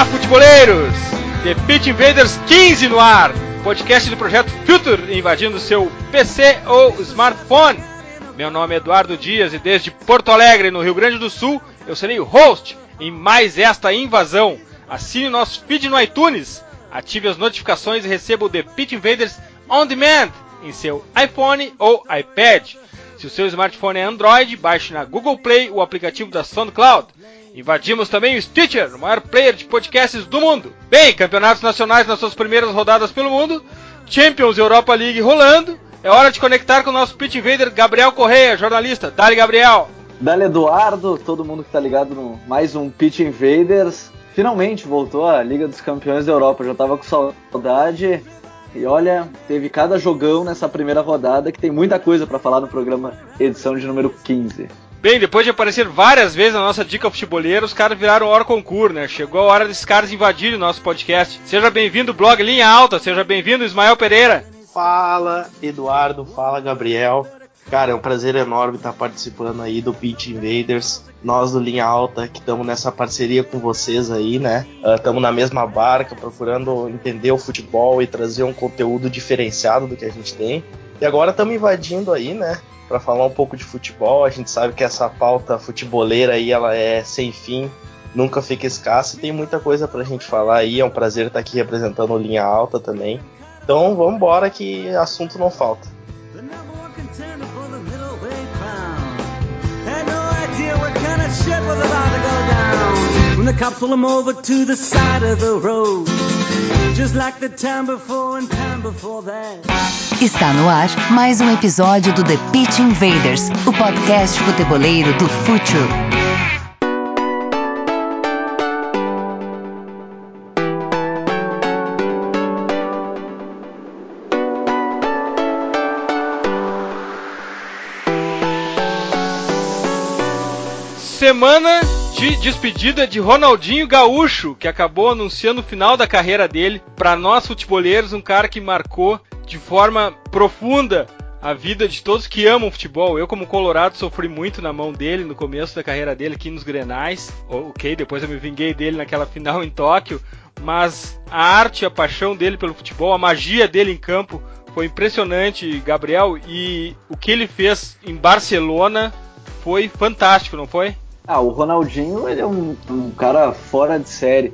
Olá, futeboleiros! The Pitch Invaders 15 no ar, podcast do projeto Future invadindo seu PC ou smartphone. Meu nome é Eduardo Dias e desde Porto Alegre, no Rio Grande do Sul, eu serei o host em mais esta invasão. Assine o nosso feed no iTunes, ative as notificações e receba o The Pitch Invaders On Demand em seu iPhone ou iPad. Se o seu smartphone é Android, baixe na Google Play o aplicativo da SoundCloud. Invadimos também o Stitcher, o maior player de podcasts do mundo. Bem, campeonatos nacionais nas suas primeiras rodadas pelo mundo, Champions Europa League rolando. É hora de conectar com o nosso pitch invader Gabriel Correia, jornalista. Dale, Gabriel. Dale, Eduardo, todo mundo que tá ligado no mais um Pitch Invaders. Finalmente voltou a Liga dos Campeões da Europa. Eu já tava com saudade. E olha, teve cada jogão nessa primeira rodada que tem muita coisa para falar no programa edição de número 15. Bem, depois de aparecer várias vezes na nossa dica futeboleira, os caras viraram hora concurso, né? Chegou a hora desses caras invadirem o nosso podcast. Seja bem-vindo, blog Linha Alta, seja bem-vindo, Ismael Pereira. Fala, Eduardo, fala, Gabriel. Cara, é um prazer enorme estar participando aí do Pitch Invaders. Nós do Linha Alta que estamos nessa parceria com vocês aí, né? Estamos uh, na mesma barca, procurando entender o futebol e trazer um conteúdo diferenciado do que a gente tem. E agora estamos invadindo aí, né? para falar um pouco de futebol. A gente sabe que essa pauta futeboleira aí ela é sem fim, nunca fica escassa e tem muita coisa pra gente falar aí. É um prazer estar aqui representando o Linha Alta também. Então vamos embora que assunto não falta. When the cops pull them over to the side of the road. Just like the time before and time before that. Está no ar mais um episódio do The Pitch Invaders, o podcast futeboleiro do Futuro. Semana de despedida de Ronaldinho Gaúcho, que acabou anunciando o final da carreira dele. Para nós futeboleiros, um cara que marcou de forma profunda a vida de todos que amam futebol. Eu, como colorado, sofri muito na mão dele no começo da carreira dele aqui nos Grenais. Ok, depois eu me vinguei dele naquela final em Tóquio. Mas a arte, a paixão dele pelo futebol, a magia dele em campo foi impressionante, Gabriel. E o que ele fez em Barcelona foi fantástico, não foi? Ah, o Ronaldinho, ele é um, um cara fora de série.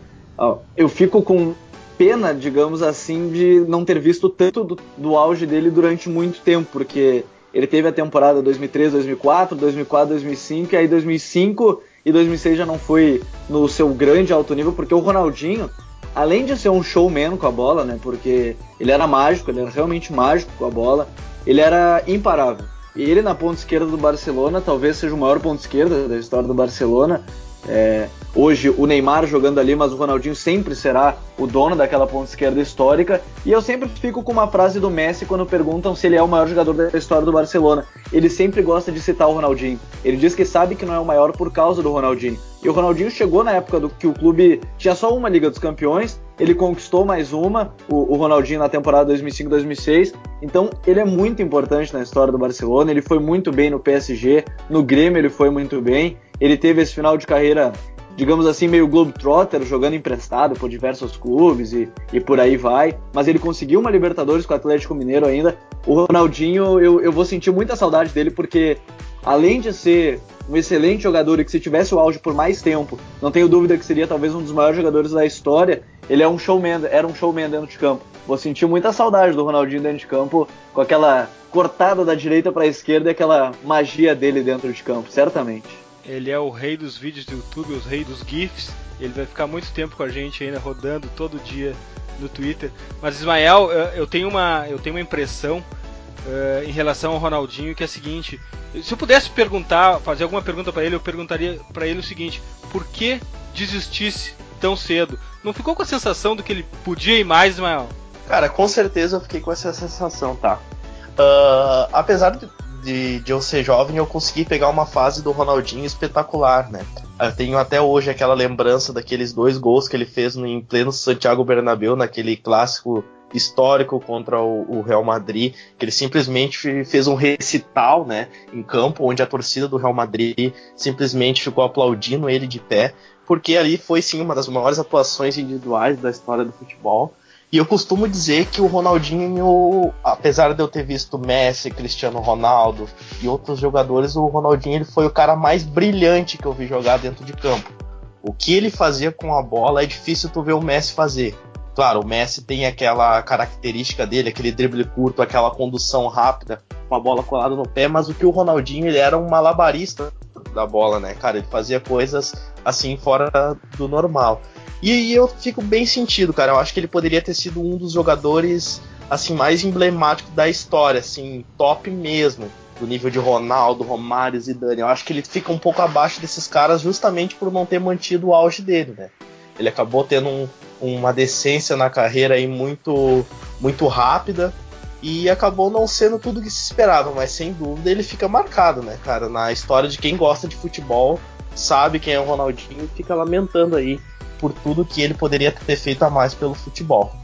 Eu fico com pena, digamos assim, de não ter visto tanto do, do, auge dele durante muito tempo, porque ele teve a temporada 2003, 2004, 2004, 2005, e aí 2005 e 2006 já não foi no seu grande alto nível, porque o Ronaldinho, além de ser um showman com a bola, né, porque ele era mágico, ele era realmente mágico com a bola, ele era imparável. Ele na ponta esquerda do Barcelona talvez seja o maior ponto esquerda da história do Barcelona. É, hoje o Neymar jogando ali, mas o Ronaldinho sempre será o dono daquela ponta esquerda histórica. E eu sempre fico com uma frase do Messi quando perguntam se ele é o maior jogador da história do Barcelona. Ele sempre gosta de citar o Ronaldinho. Ele diz que sabe que não é o maior por causa do Ronaldinho. E o Ronaldinho chegou na época do que o clube tinha só uma Liga dos Campeões, ele conquistou mais uma, o, o Ronaldinho na temporada 2005-2006. Então ele é muito importante na história do Barcelona. Ele foi muito bem no PSG, no Grêmio ele foi muito bem. Ele teve esse final de carreira, digamos assim, meio globetrotter, jogando emprestado por diversos clubes e, e por aí vai. Mas ele conseguiu uma Libertadores com o Atlético Mineiro ainda. O Ronaldinho, eu, eu vou sentir muita saudade dele porque, além de ser um excelente jogador e que se tivesse o auge por mais tempo, não tenho dúvida que seria talvez um dos maiores jogadores da história. Ele é um showman, era um showman dentro de campo. Vou sentir muita saudade do Ronaldinho dentro de campo, com aquela cortada da direita para a esquerda e aquela magia dele dentro de campo, certamente. Ele é o rei dos vídeos do YouTube, o rei dos GIFs. Ele vai ficar muito tempo com a gente ainda rodando todo dia no Twitter. Mas Ismael, eu tenho uma, eu tenho uma impressão uh, em relação ao Ronaldinho que é a seguinte: se eu pudesse perguntar, fazer alguma pergunta para ele, eu perguntaria para ele o seguinte: por que desistisse tão cedo? Não ficou com a sensação do que ele podia ir mais, Ismael? Cara, com certeza eu fiquei com essa sensação, tá? Uh, apesar de de, de eu ser jovem, eu consegui pegar uma fase do Ronaldinho espetacular, né? Eu tenho até hoje aquela lembrança daqueles dois gols que ele fez no, em pleno Santiago Bernabéu, naquele clássico histórico contra o, o, Real Madrid, que ele simplesmente fez um recital, né, em campo, onde a torcida do Real Madrid simplesmente ficou aplaudindo ele de pé. porque ali foi sim uma das maiores atuações individuais da história do futebol. E eu costumo dizer que o Ronaldinho, apesar de eu ter visto Messi, Cristiano Ronaldo e outros jogadores, o Ronaldinho ele foi o cara mais brilhante que eu vi jogar dentro de campo. O que ele fazia com a bola é difícil tu ver o Messi fazer. Claro, o Messi tem aquela característica dele, aquele drible curto, aquela condução rápida, com a bola colada no pé, mas o que o Ronaldinho ele era um malabarista da bola, né, cara? Ele fazia coisas assim fora do normal. E, e eu fico bem sentido, cara. Eu acho que ele poderia ter sido um dos jogadores assim mais emblemáticos da história, assim, top mesmo, do nível de Ronaldo, Romário, Zidane. Eu acho que ele fica um pouco abaixo desses caras justamente por não ter mantido o auge dele, né? Ele acabou tendo um, uma decência na carreira aí muito muito rápida e acabou não sendo tudo que se esperava, mas sem dúvida ele fica marcado, né, cara, na história de quem gosta de futebol, sabe quem é o Ronaldinho e fica lamentando aí por tudo que ele poderia ter feito a mais pelo futebol.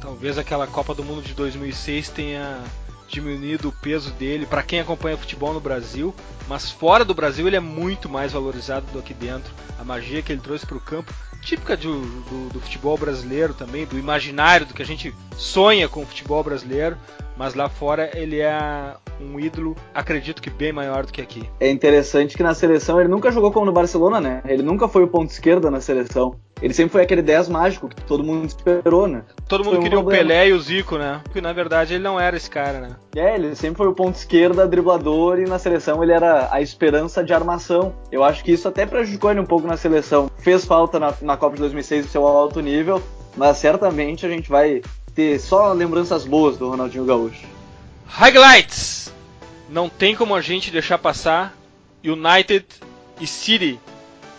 Talvez aquela Copa do Mundo de 2006 tenha diminuído o peso dele para quem acompanha futebol no Brasil, mas fora do Brasil ele é muito mais valorizado do que dentro. A magia que ele trouxe para o campo, típica do, do, do, futebol brasileiro também, do imaginário do que a gente sonha com o futebol brasileiro, mas lá fora ele é um ídolo, acredito que bem maior do que aqui. É interessante que na seleção ele nunca jogou como no Barcelona, né? Ele nunca foi o ponto esquerda na seleção. Ele sempre foi aquele 10 mágico que todo mundo esperou, né? Todo mundo queria o Pelé e o Zico, né? Porque na verdade ele não era esse cara, né? É, ele sempre foi o ponto esquerda, driblador e na seleção ele era a esperança de armação. Eu acho que isso até prejudicou ele um pouco na seleção. Fez falta na, na Copa de 2006 o seu alto nível, mas certamente a gente vai ter só lembranças boas do Ronaldinho Gaúcho. Highlights! Não tem como a gente deixar passar United e City.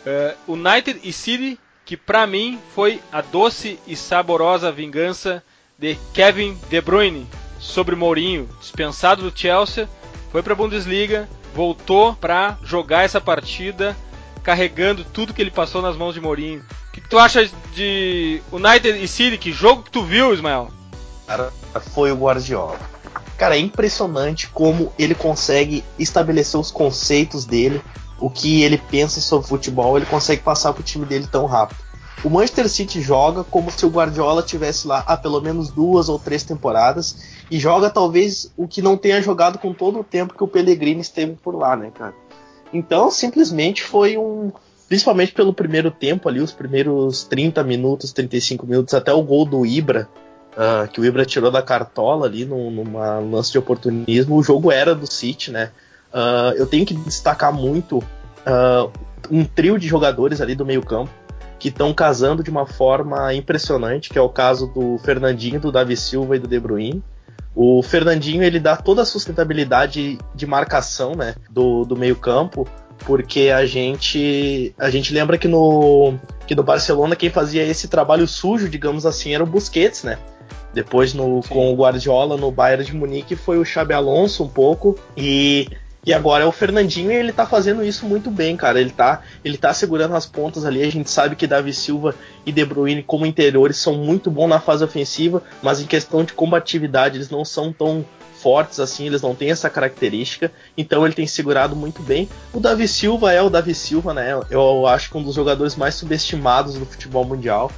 Uh, United e City, que para mim foi a doce e saborosa vingança de Kevin De Bruyne sobre Mourinho, dispensado do Chelsea, foi para a Bundesliga, voltou para jogar essa partida carregando tudo que ele passou nas mãos de Mourinho. O que, que, tu acha de United e City? Que jogo que tu viu, Ismael? Cara, foi o Guardiola. Cara, é impressionante como ele consegue estabelecer os conceitos dele, o que ele pensa sobre futebol, ele consegue passar pro time dele tão rápido. O Manchester City joga como se o Guardiola tivesse lá há pelo menos duas ou três temporadas e joga talvez o que não tenha jogado com todo o tempo que o Pellegrini esteve por lá, né, cara? Então, simplesmente foi um, principalmente pelo primeiro tempo ali, os primeiros 30 minutos, 35 minutos, até o gol do Ibra, uh, que o Ibra tirou da cartola ali num, numa lance de oportunismo, o jogo era do City, né? Uh, eu tenho que destacar muito uh, um trio de jogadores ali do meio campo que estão casando de uma forma impressionante, que é o caso do Fernandinho, do Davi Silva e do De Bruyne. O Fernandinho ele dá toda a sustentabilidade de marcação né, do, do meio campo, porque a gente a gente lembra que no que no Barcelona quem fazia esse trabalho sujo, digamos assim, era o Busquets, né? Depois no, com o Guardiola no Bayern de Munique foi o Xabi Alonso um pouco e e agora é o Fernandinho e ele tá fazendo isso muito bem, cara. Ele tá, ele tá segurando as pontas ali. A gente sabe que Davi Silva e De Bruyne, como interiores, são muito bons na fase ofensiva, mas em questão de combatividade, eles não são tão fortes assim, eles não têm essa característica, então ele tem segurado muito bem. O Davi Silva é o Davi Silva, né? Eu acho que um dos jogadores mais subestimados do futebol mundial.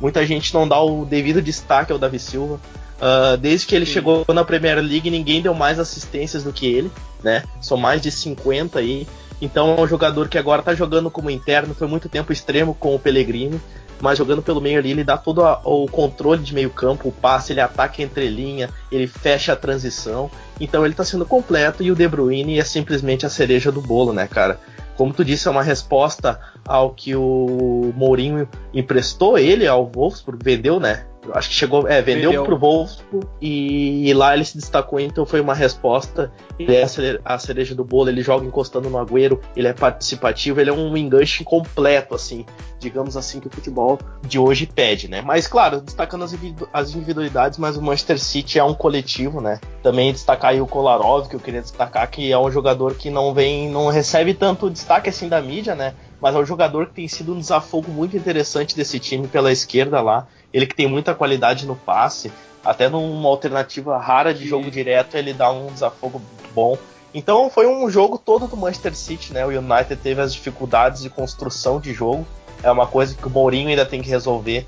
Muita gente não dá o devido destaque ao Davi Silva. Uh, desde que ele Sim. chegou na Premier League, ninguém deu mais assistências do que ele, né? São mais de 50 aí. Então é um jogador que agora tá jogando como interno, foi muito tempo extremo com o Pellegrini mas jogando pelo meio ali, ele dá todo a, o controle de meio campo, o passe, ele ataca entre linha, ele fecha a transição. Então ele tá sendo completo e o De Bruyne é simplesmente a cereja do bolo, né, cara? Como tu disse, é uma resposta ao que o Mourinho emprestou ele ao Wolfsburg, vendeu, né? Acho que chegou, é, vendeu, vendeu. pro Wolfsburg e, e, lá ele se destacou, então foi uma resposta. Ele é a cereja do bolo, ele joga encostando no Agüero, ele é participativo, ele é um enganche completo, assim, digamos assim, que o futebol de hoje pede, né? Mas, claro, destacando as individualidades, mas o Manchester City é um coletivo, né? Também destacar aí o Kolarov, que eu queria destacar, que é um jogador que não vem, não recebe tanto destaque assim da mídia, né? Mas é um jogador que tem sido um desafogo muito interessante desse time pela esquerda lá. Ele que tem muita qualidade no passe, até numa alternativa rara de jogo direto, ele dá um desafogo bom. Então foi um jogo todo do Manchester City, né? O United teve as dificuldades de construção de jogo, é uma coisa que o Mourinho ainda tem que resolver.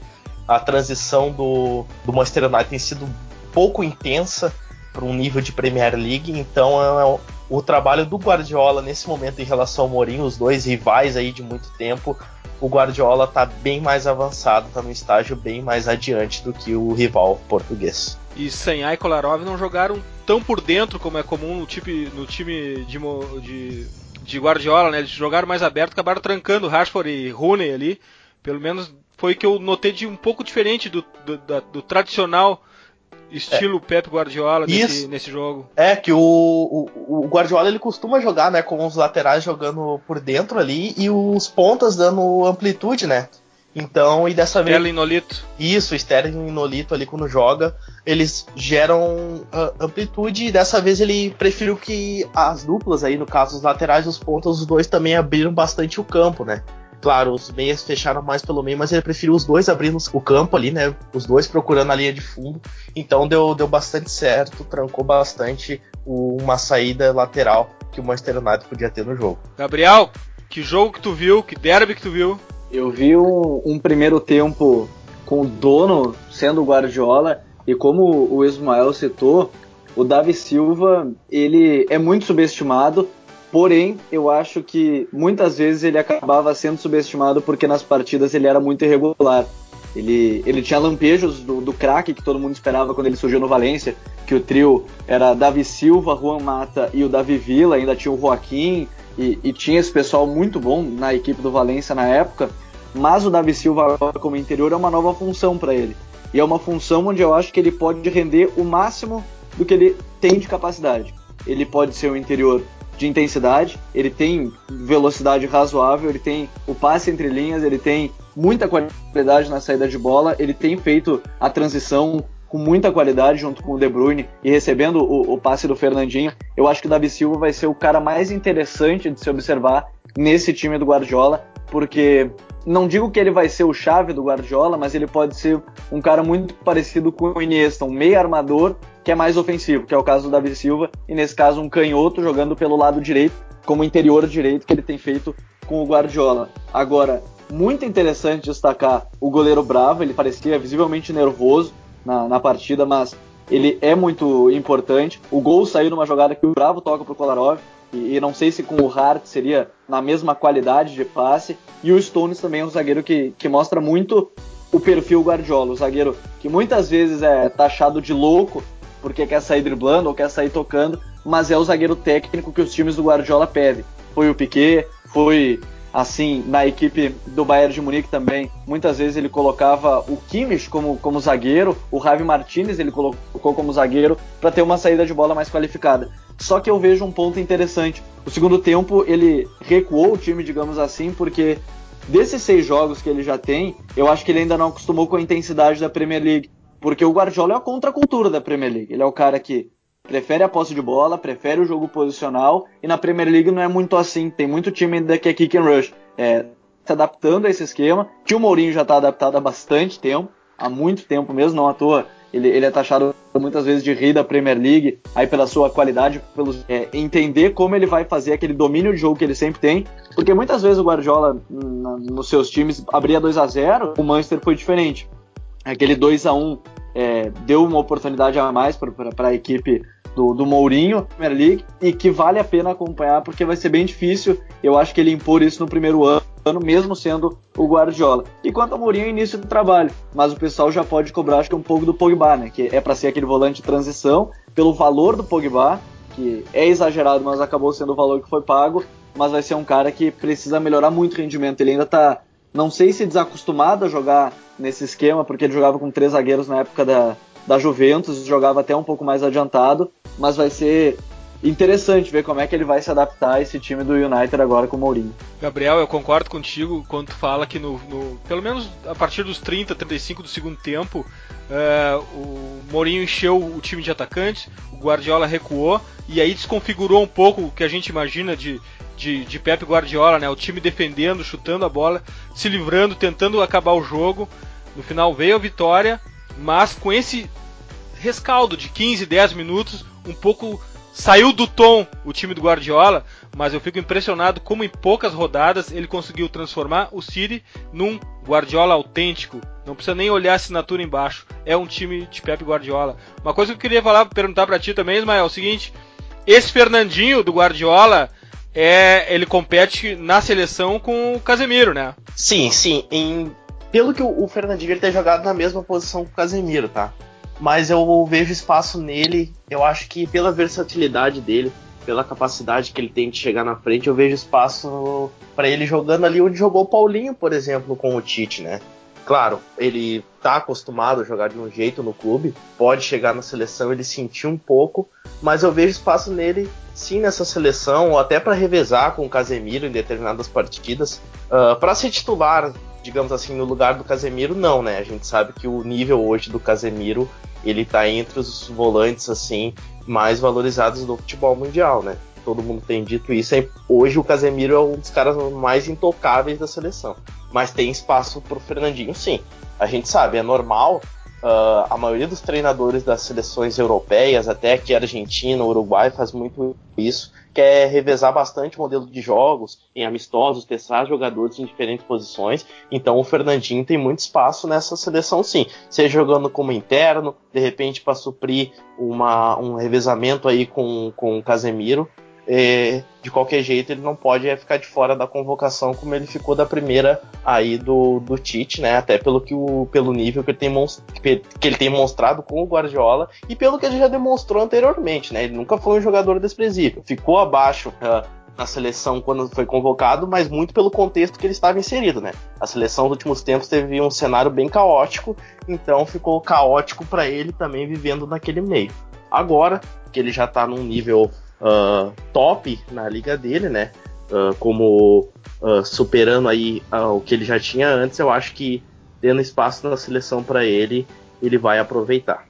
A transição do, do Manchester United tem sido pouco intensa para um nível de Premier League, então é, é o trabalho do Guardiola nesse momento em relação ao Mourinho, os dois rivais aí de muito tempo, o Guardiola está bem mais avançado, está num estágio bem mais adiante do que o rival português. E Senhai e Kolarov não jogaram tão por dentro como é comum no time, no time de, de, de Guardiola, né? Eles jogaram mais aberto, acabaram trancando Rashford e Rooney ali. Pelo menos foi que eu notei de um pouco diferente do, do, do tradicional estilo é. Pep Guardiola nesse, nesse, jogo. É, que o, o, o, Guardiola ele costuma jogar, né, com os laterais jogando por dentro ali e os pontas dando amplitude, né? Então, e dessa vez. Sterling Nolito. Isso, Sterling e Nolito ali quando joga, eles geram uh, amplitude e dessa vez ele preferiu que as duplas aí, no caso os laterais e os pontas, os dois também abriram bastante o campo, né? Claro, os meias fecharam mais pelo meio, mas ele preferiu os dois abrindo o campo ali, né? Os dois procurando a linha de fundo. Então deu, deu bastante certo, trancou bastante uma saída lateral que o Manchester United podia ter no jogo. Gabriel, que jogo que tu viu? Que derby que tu viu? Eu vi um, um primeiro tempo com o dono sendo o Guardiola e como o Ismael citou, o Davi Silva ele é muito subestimado Porém, eu acho que muitas vezes ele acabava sendo subestimado porque nas partidas ele era muito irregular. Ele, ele tinha lampejos do, do craque que todo mundo esperava quando ele surgiu no Valência, que o trio era Davi Silva, Juan Mata e o Davi Villa, ainda tinha o Joaquim, e, e tinha esse pessoal muito bom na equipe do Valência na época, mas o Davi Silva como interior é uma nova função para ele. E é uma função onde eu acho que ele pode render o máximo do que ele tem de capacidade. Ele pode ser um interior de intensidade, ele tem velocidade razoável, ele tem o passe entre linhas, ele tem muita qualidade na saída de bola, ele tem feito a transição com muita qualidade junto com o De Bruyne e recebendo o, o passe do Fernandinho. Eu acho que o Davi Silva vai ser o cara mais interessante de se observar nesse time do Guardiola, porque não digo que ele vai ser o chave do Guardiola, mas ele pode ser um cara muito parecido com o Iniesta, um meio armador que é mais ofensivo, que é o caso do Davi Silva, e nesse caso um canhoto jogando pelo lado direito, como interior direito que ele tem feito com o Guardiola. Agora, muito interessante destacar o goleiro Bravo, ele parecia visivelmente nervoso na, na partida, mas ele é muito importante. O gol saiu numa jogada que o Bravo toca pro Kolarov, e, e não sei se com o Hart seria na mesma qualidade de passe. E o Stones também é um zagueiro que, que mostra muito o perfil Guardiola, o zagueiro que muitas vezes é taxado de louco porque quer sair driblando ou quer sair tocando, mas é o zagueiro técnico que os times do Guardiola pedem. Foi o Piquet, foi assim na equipe do Bayern de Munique também. Muitas vezes ele colocava o Kimmich como, como zagueiro, o Javi Martinez ele colocou como zagueiro para ter uma saída de bola mais qualificada. Só que eu vejo um ponto interessante. O segundo tempo ele recuou o time, digamos assim, porque desses seis jogos que ele já tem, eu acho que ele ainda não acostumou com a intensidade da Premier League. Porque o Guardiola é a contracultura da Premier League. Ele é o cara que prefere a posse de bola, prefere o jogo posicional, e na Premier League não é muito assim. Tem muito time ainda que é kick and rush. É, se adaptando a esse esquema, que o Mourinho já está adaptado há bastante tempo, há muito tempo mesmo, não à toa. Ele, ele é taxado muitas vezes de rei da Premier League, aí pela sua qualidade, pelo é, entender como ele vai fazer aquele domínio de jogo que ele sempre tem, porque muitas vezes o Guardiola na, nos seus times abria 2 a 0 o Manchester foi diferente aquele 2 a 1 é, deu uma oportunidade a mais para a equipe do, do Mourinho, Premier League, e que vale a pena acompanhar porque vai ser bem difícil, eu acho que ele impor isso no primeiro ano, mesmo sendo o Guardiola. E quanto ao Mourinho, início do trabalho, mas o pessoal já pode cobrar acho que um pouco do Pogba, né, que é para ser aquele volante de transição, pelo valor do Pogba, que é exagerado, mas acabou sendo o valor que foi pago, mas vai ser um cara que precisa melhorar muito o rendimento, ele ainda está não sei se desacostumado a jogar nesse esquema, porque ele jogava com três zagueiros na época da, da Juventus, jogava até um pouco mais adiantado, mas vai ser interessante ver como é que ele vai se adaptar a esse time do United agora com o Mourinho. Gabriel, eu concordo contigo quando tu fala que no, no pelo menos a partir dos 30, 35 do segundo tempo, uh, o Mourinho encheu o time de atacantes, o Guardiola recuou e aí desconfigurou um pouco o que a gente imagina de, de, de Pep Guardiola, né? O time defendendo, chutando a bola, se livrando, tentando acabar o jogo. No final veio a vitória, mas com esse rescaldo de 15, 10 minutos, um pouco saiu do tom o time do Guardiola, mas eu fico impressionado como em poucas rodadas ele conseguiu transformar o City num Guardiola autêntico. Não precisa nem olhar a assinatura embaixo. É um time de Pep Guardiola. Uma coisa que eu queria falar, perguntar para ti também, Ismael, é o seguinte: esse Fernandinho do Guardiola é, ele compete na seleção com o Casemiro, né? Sim, sim. Em, pelo que o, o Fernandinho ele tem jogado na mesma posição que o Casemiro, tá? Mas eu vejo espaço nele, eu acho que pela versatilidade dele, pela capacidade que ele tem de chegar na frente, eu vejo espaço para ele jogando ali onde jogou o Paulinho, por exemplo, com o Tite, né? Claro, ele tá acostumado a jogar de um jeito no clube, pode chegar na seleção ele sentir um pouco, mas eu vejo espaço nele sim nessa seleção, ou até para revezar com o Casemiro em determinadas partidas, uh, ah, para ser titular, digamos assim, no lugar do Casemiro, não, né? A gente sabe que o nível hoje do Casemiro ele tá entre os volantes assim mais valorizados do futebol mundial, né? Todo mundo tem dito isso. Hoje o Casemiro é um dos caras mais intocáveis da seleção. Mas tem espaço pro Fernandinho, sim. A gente sabe, é normal. Uh, a maioria dos treinadores das seleções europeias, até aqui Argentina, Uruguai, faz muito isso quer revezar bastante o modelo de jogos, em amistosos, testar jogadores em diferentes posições. Então o Fernandinho tem muito espaço nessa seleção, sim. Seja jogando como interno, de repente para suprir uma, um revezamento aí com, com o Casemiro. É, de qualquer jeito ele não pode é, ficar de fora da convocação como ele ficou da primeira aí do, do Tite, né? Até pelo que o, pelo nível que ele, tem que ele tem mostrado com o Guardiola e pelo que ele já demonstrou anteriormente, né? Ele nunca foi um jogador desprezível, ficou abaixo uh, na seleção quando foi convocado, mas muito pelo contexto que ele estava inserido, né? A seleção dos últimos tempos teve um cenário bem caótico, então ficou caótico para ele também vivendo naquele meio. Agora que ele já está num nível uh, top na liga dele, né? Uh, como uh, superando aí o que ele já tinha antes, eu acho que tendo espaço na seleção para ele, ele vai aproveitar.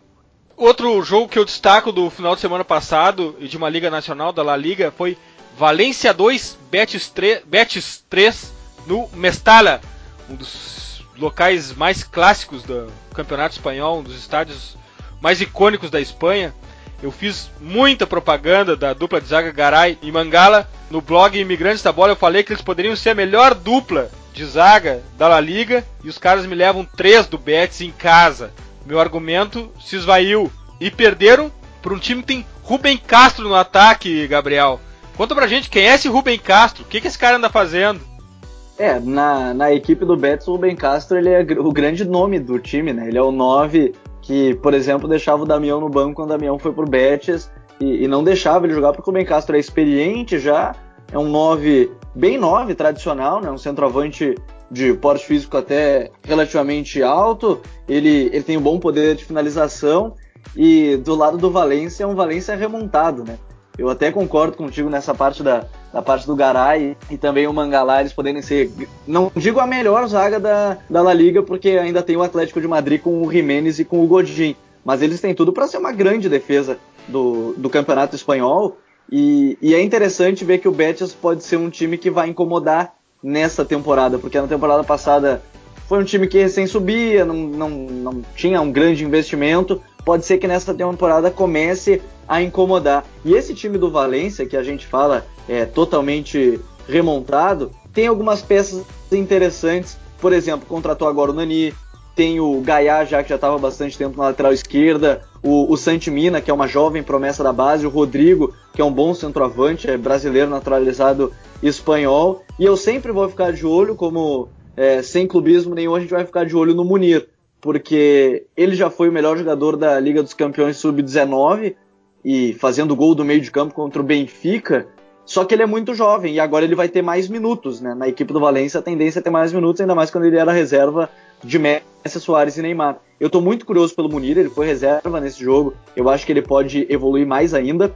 Outro jogo que eu destaco do final de semana passado e de uma liga nacional da La Liga foi Valência 2, Betis 3, Betis 3 no Mestalla, um dos locais mais clássicos do campeonato espanhol, um dos estádios mais icônicos da Espanha. Eu fiz muita propaganda da dupla de zaga Garay e Mangala. No blog Imigrantes da Bola eu falei que eles poderiam ser a melhor dupla de zaga da La Liga e os caras me levam três do Betis em casa. Meu argumento se esvaiu e perderam para um time que tem Rubem Castro no ataque, Gabriel. Conta pra gente quem é esse Rubem Castro, o que, que esse cara anda fazendo? É, na, na equipe do Betis, o Rubem Castro ele é o grande nome do time, né? Ele é o 9 que, por exemplo, deixava o Damião no banco quando o Damião foi pro Betis e, e não deixava ele jogar porque o Ben Castro é experiente já, é um 9 bem 9 tradicional, né? Um centroavante de porte físico até relativamente alto, ele, ele tem um bom poder de finalização e do lado do Valência é um Valência remontado, né? Eu até concordo contigo nessa parte da, da parte do Garay e também o Mangalá, eles poderem ser, não digo a melhor zaga da, da La Liga, porque ainda tem o Atlético de Madrid com o Jiménez e com o Godin, mas eles têm tudo para ser uma grande defesa do, do campeonato espanhol. E, e, é interessante ver que o Betis pode ser um time que vai incomodar nessa temporada, porque na temporada passada foi um time que recém subia, não, não, não tinha um grande investimento, pode ser que nessa temporada comece a incomodar. E esse time do Valência, que a gente fala é totalmente remontado, tem algumas peças interessantes. Por exemplo, contratou agora o Nani, tem o Gaiá já que já estava bastante tempo na lateral esquerda, o, o Santimina, que é uma jovem promessa da base, o Rodrigo, que é um bom centroavante, é brasileiro naturalizado espanhol. E eu sempre vou ficar de olho, como é, sem clubismo nenhum, a gente vai ficar de olho no Munir porque ele já foi o melhor jogador da Liga dos Campeões Sub-19 e fazendo gol do meio de campo contra o Benfica. Só que ele é muito jovem e agora ele vai ter mais minutos, né? Na equipe do Valência a tendência é ter mais minutos, ainda mais quando ele era reserva de Messi, Soares e Neymar. Eu tô muito curioso pelo Munir, ele foi reserva nesse jogo. Eu acho que ele pode evoluir mais ainda.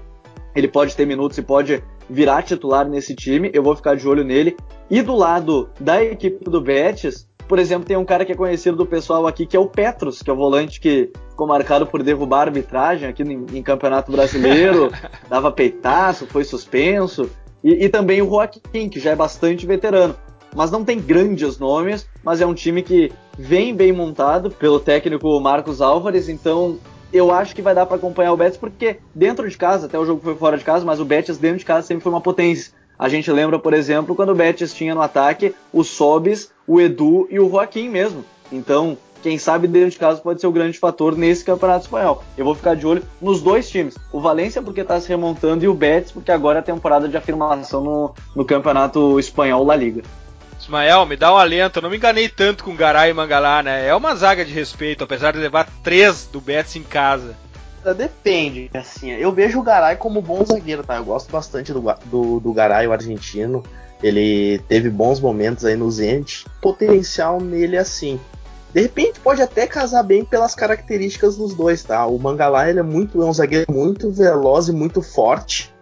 Ele pode ter minutos e pode virar titular nesse time. Eu vou ficar de olho nele. E do lado da equipe do Betis, por exemplo, tem um cara que é conhecido do pessoal aqui, que é o Petros, que é o volante que ficou marcado por derrubar a arbitragem aqui em, em Campeonato Brasileiro, dava peitaço, foi suspenso. E, e, também o Joaquim, que já é bastante veterano. Mas não tem grandes nomes, mas é um time que vem bem montado pelo técnico Marcos Álvares, então eu acho que vai dar para acompanhar o Betis, porque dentro de casa, até o jogo foi fora de casa, mas o Betis dentro de casa sempre foi uma potência. A gente lembra, por exemplo, quando o Betis tinha no ataque o Sobis, o Edu e o Joaquim mesmo. Então, quem sabe dentro de casa pode ser o grande fator nesse campeonato espanhol. Eu vou ficar de olho nos dois times. O Valência porque está se remontando e o Betis porque agora é a temporada de afirmação no, no campeonato espanhol La Liga. Ismael, me dá um alento. Eu não me enganei tanto com Garay e Mangalá, né? É uma zaga de respeito, apesar de levar três do Betis em casa. Depende, assim, eu vejo o Garay como bom zagueiro, tá? Eu gosto bastante do, do, do Garay, o argentino. Ele teve bons momentos aí no Zenit. Potencial nele assim. De repente pode até casar bem pelas características dos dois, tá? O Mangalá ele é muito é um zagueiro muito veloz e muito forte,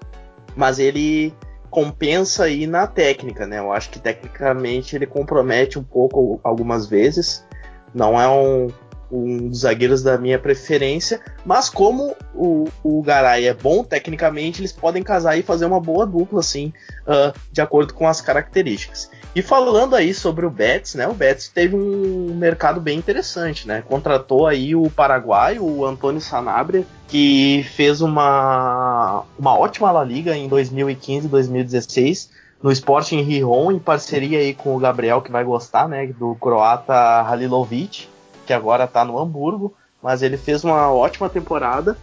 mas ele compensa aí na técnica, né? Eu acho que tecnicamente ele compromete um pouco algumas vezes. Não é um, um dos zagueiros da minha preferência, mas como o, o Garay é bom tecnicamente, eles podem casar e fazer uma boa dupla, assim, uh, de acordo com as características. E falando aí sobre o Betis, né? O Betis teve um mercado bem interessante, né? Contratou aí o Paraguai, o Antônio Sanabria, que fez uma, uma ótima La Liga em 2015 e 2016 no Sporting Rijon, em parceria aí com o Gabriel, que vai gostar, né? Do croata Halilovic, que agora tá no Hamburgo. Mas ele fez uma ótima temporada.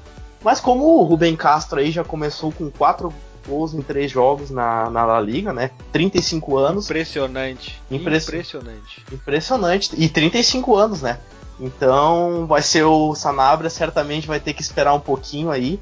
Mas como o Rubem Castro aí já começou com quatro gols em três jogos na, na La Liga, né? 35 anos. Impressionante. Impress... Impressionante. Impressionante. E 35 anos, né? Então vai ser o Sanabria, certamente vai ter que esperar um pouquinho aí.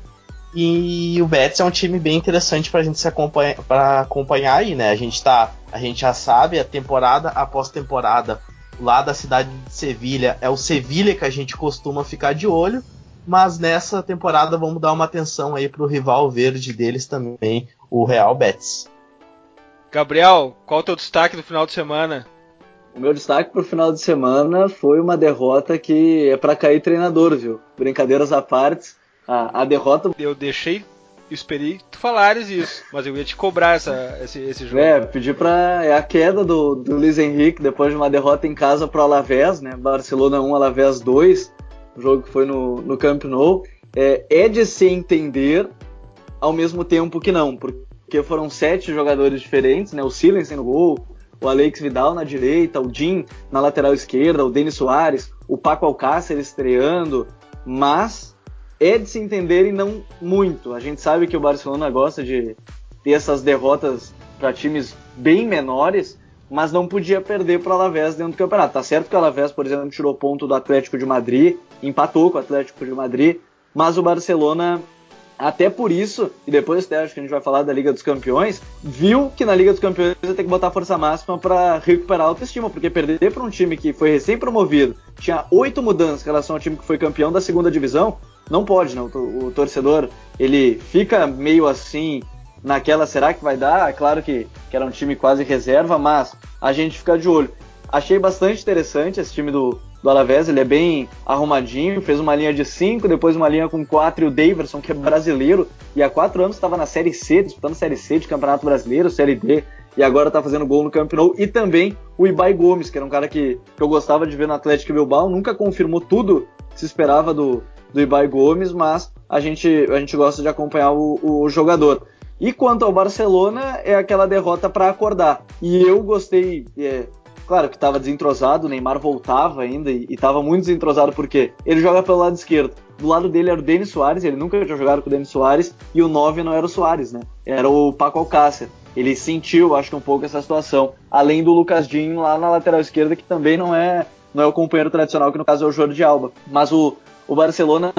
E o Betis é um time bem interessante pra gente se acompanhar, pra acompanhar aí, né? A gente tá. A gente já sabe, a temporada após temporada, lá da cidade de Sevilha, é o Sevilha que a gente costuma ficar de olho mas nessa temporada vamos dar uma atenção aí pro rival verde deles também, o Real Betis. Gabriel, qual o teu destaque do final de semana? O meu destaque pro final de semana foi uma derrota que é para cair treinador, viu? Brincadeiras à parte, a, a derrota. Eu deixei esperei tu falares isso, mas eu ia te cobrar essa, esse, esse jogo. É, pedi pra. É a queda do, do Luiz Henrique depois de uma derrota em casa pro Alavés, né? Barcelona 1, Alavés 2 o jogo que foi no, no Camp Nou, é, é de se entender ao mesmo tempo que não, porque foram sete jogadores diferentes, né? O Silensen no gol, o Alex Vidal na direita, o Jim na lateral esquerda, o Denis Soares, o Paco Alcácer estreando, mas é de se entender e não muito. A gente sabe que o Barcelona gosta de ter essas derrotas para times bem menores, mas não podia perder para o Alavés dentro do campeonato. Tá certo que o Alavés, por exemplo, tirou ponto do Atlético de Madrid, empatou com o Atlético de Madrid, mas o Barcelona, até por isso, e depois até acho que a gente vai falar da Liga dos Campeões, viu que na Liga dos Campeões ia ter que botar força máxima para recuperar a autoestima, porque perder para um time que foi recém-promovido, tinha oito mudanças em relação ao time que foi campeão da segunda divisão, não pode, não. O, o torcedor, ele fica meio assim naquela, será que vai dar? É claro que, que era um time quase reserva, mas a gente fica de olho. Achei bastante interessante esse time do, do Alavés, ele é bem arrumadinho, fez uma linha de 5, depois uma linha com 4 e o Daverson, que é brasileiro, e há 4 anos estava na Série C, disputando Série C de Campeonato Brasileiro, Série D, e agora está fazendo gol no Camp Nou, e também o Ibai Gomes, que era um cara que, que eu gostava de ver no Atlético Bilbao, nunca confirmou tudo que se esperava do, do Ibai Gomes, mas a gente, a gente gosta de acompanhar o, o jogador. E quanto ao Barcelona, é aquela derrota para acordar. E eu gostei, é, claro que estava desentrosado, o Neymar voltava ainda e estava muito desentrosado porque ele joga pelo lado esquerdo. Do lado dele era o Denis Soares, ele nunca tinha jogado com o Denis Soares, e o 9 não era o Soares, né? Era o Paco Alcácer. Ele sentiu, acho que um pouco essa situação. Além do Lucas Dinho lá na lateral esquerda, que também não é, não é o companheiro tradicional, que no caso é o Jordi Alba. Mas o, o Barcelona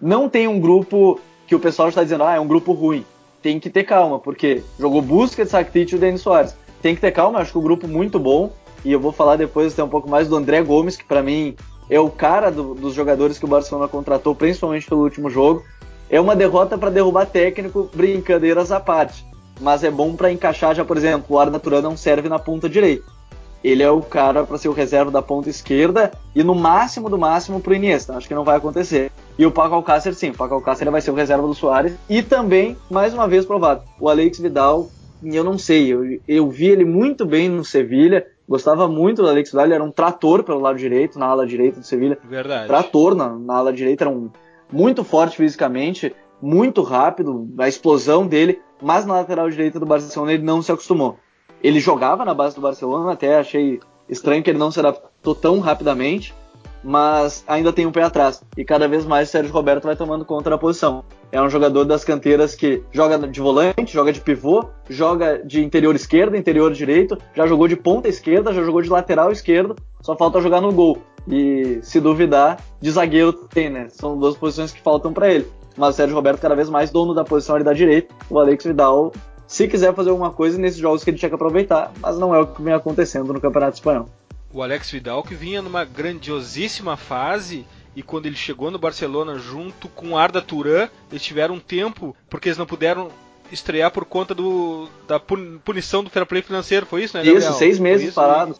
não tem um grupo que o pessoal está dizendo, ah, é um grupo ruim tem que ter calma, porque jogou Busquets, Rakitic e o Denis Soares. Tem que ter calma, acho que o grupo muito bom, e eu vou falar depois até um pouco mais do André Gomes, que para mim é o cara do, dos jogadores que o Barcelona contratou, principalmente pelo último jogo. É uma derrota para derrubar técnico, brincadeiras à parte. Mas é bom para encaixar já, por exemplo, o Arda Turan não serve na ponta direita. Ele é o cara para ser o reserva da ponta esquerda e no máximo do máximo pro Iniesta. Acho que não vai acontecer. E o Paco Alcácer, sim, o Paco Alcácer vai ser o reserva do Soares. E também, mais uma vez provado, o Alex Vidal, eu não sei, eu, eu vi ele muito bem no Sevilha, gostava muito do Alex Vidal, ele era um trator pelo lado direito, na ala direita do Sevilha. Verdade. Trator na, na ala direita, era um, muito forte fisicamente, muito rápido, a explosão dele, mas na lateral direita do Barcelona ele não se acostumou. Ele jogava na base do Barcelona, até achei estranho que ele não se adaptou tão rapidamente, mas ainda tem um pé atrás. E cada vez mais o Sérgio Roberto vai tomando conta da posição. É um jogador das canteiras que joga de volante, joga de pivô, joga de interior esquerdo, interior direito, já jogou de ponta esquerda, já jogou de lateral esquerdo, só falta jogar no gol. E se duvidar, de zagueiro tem, né? São duas posições que faltam para ele. Mas o Sérgio Roberto cada vez mais dono da posição ali da direita. O Alex Vidal, se quiser fazer alguma coisa nesses jogos que ele tinha que aproveitar, mas não é o que vem acontecendo no Campeonato Espanhol. O Alex Vidal que vinha numa grandiosíssima fase e quando ele chegou no Barcelona junto com Arda Turan, eles tiveram um tempo porque eles não puderam estrear por conta do, da punição do fair play financeiro, foi isso, né? Gabriel? Isso, seis meses parado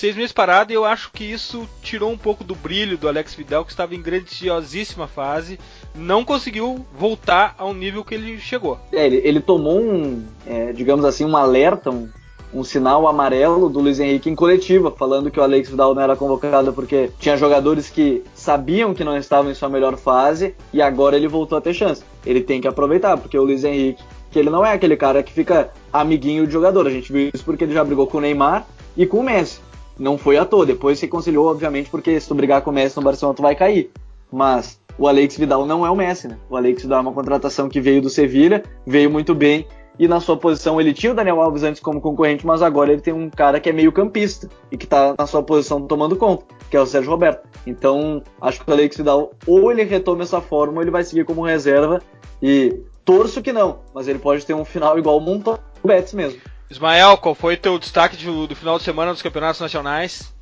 seis meses parado e eu acho que isso tirou um pouco do brilho do Alex Vidal, que estava em grandiosíssima fase, não conseguiu voltar ao nível que ele chegou. É, ele, ele, tomou um, é, digamos assim, um alerta, um, um sinal amarelo do Luiz Henrique em coletiva, falando que o Alex Vidal não era convocado porque tinha jogadores que sabiam que não estavam em sua melhor fase e agora ele voltou a ter chance. Ele tem que aproveitar, porque o Luiz Henrique, que ele não é aquele cara que fica amiguinho de jogador, a gente viu isso porque ele já brigou com o Neymar e com o Messi não foi à toa. Depois se conciliou, obviamente, porque se tu brigar com o Messi no Barcelona, tu vai cair. Mas o Alex Vidal não é o Messi, né? O Alex Vidal é uma contratação que veio do Sevilha, veio muito bem, e na sua posição ele tinha o Daniel Alves antes como concorrente, mas agora ele tem um cara que é meio campista e que tá na sua posição tomando conta, que é o Sérgio Roberto. Então, acho que o Alex Vidal ou ele retoma essa forma ou ele vai seguir como reserva e torço que não, mas ele pode ter um final igual o Monton Betis mesmo. Ismael, qual foi teu destaque do, do final de semana dos campeonatos nacionais?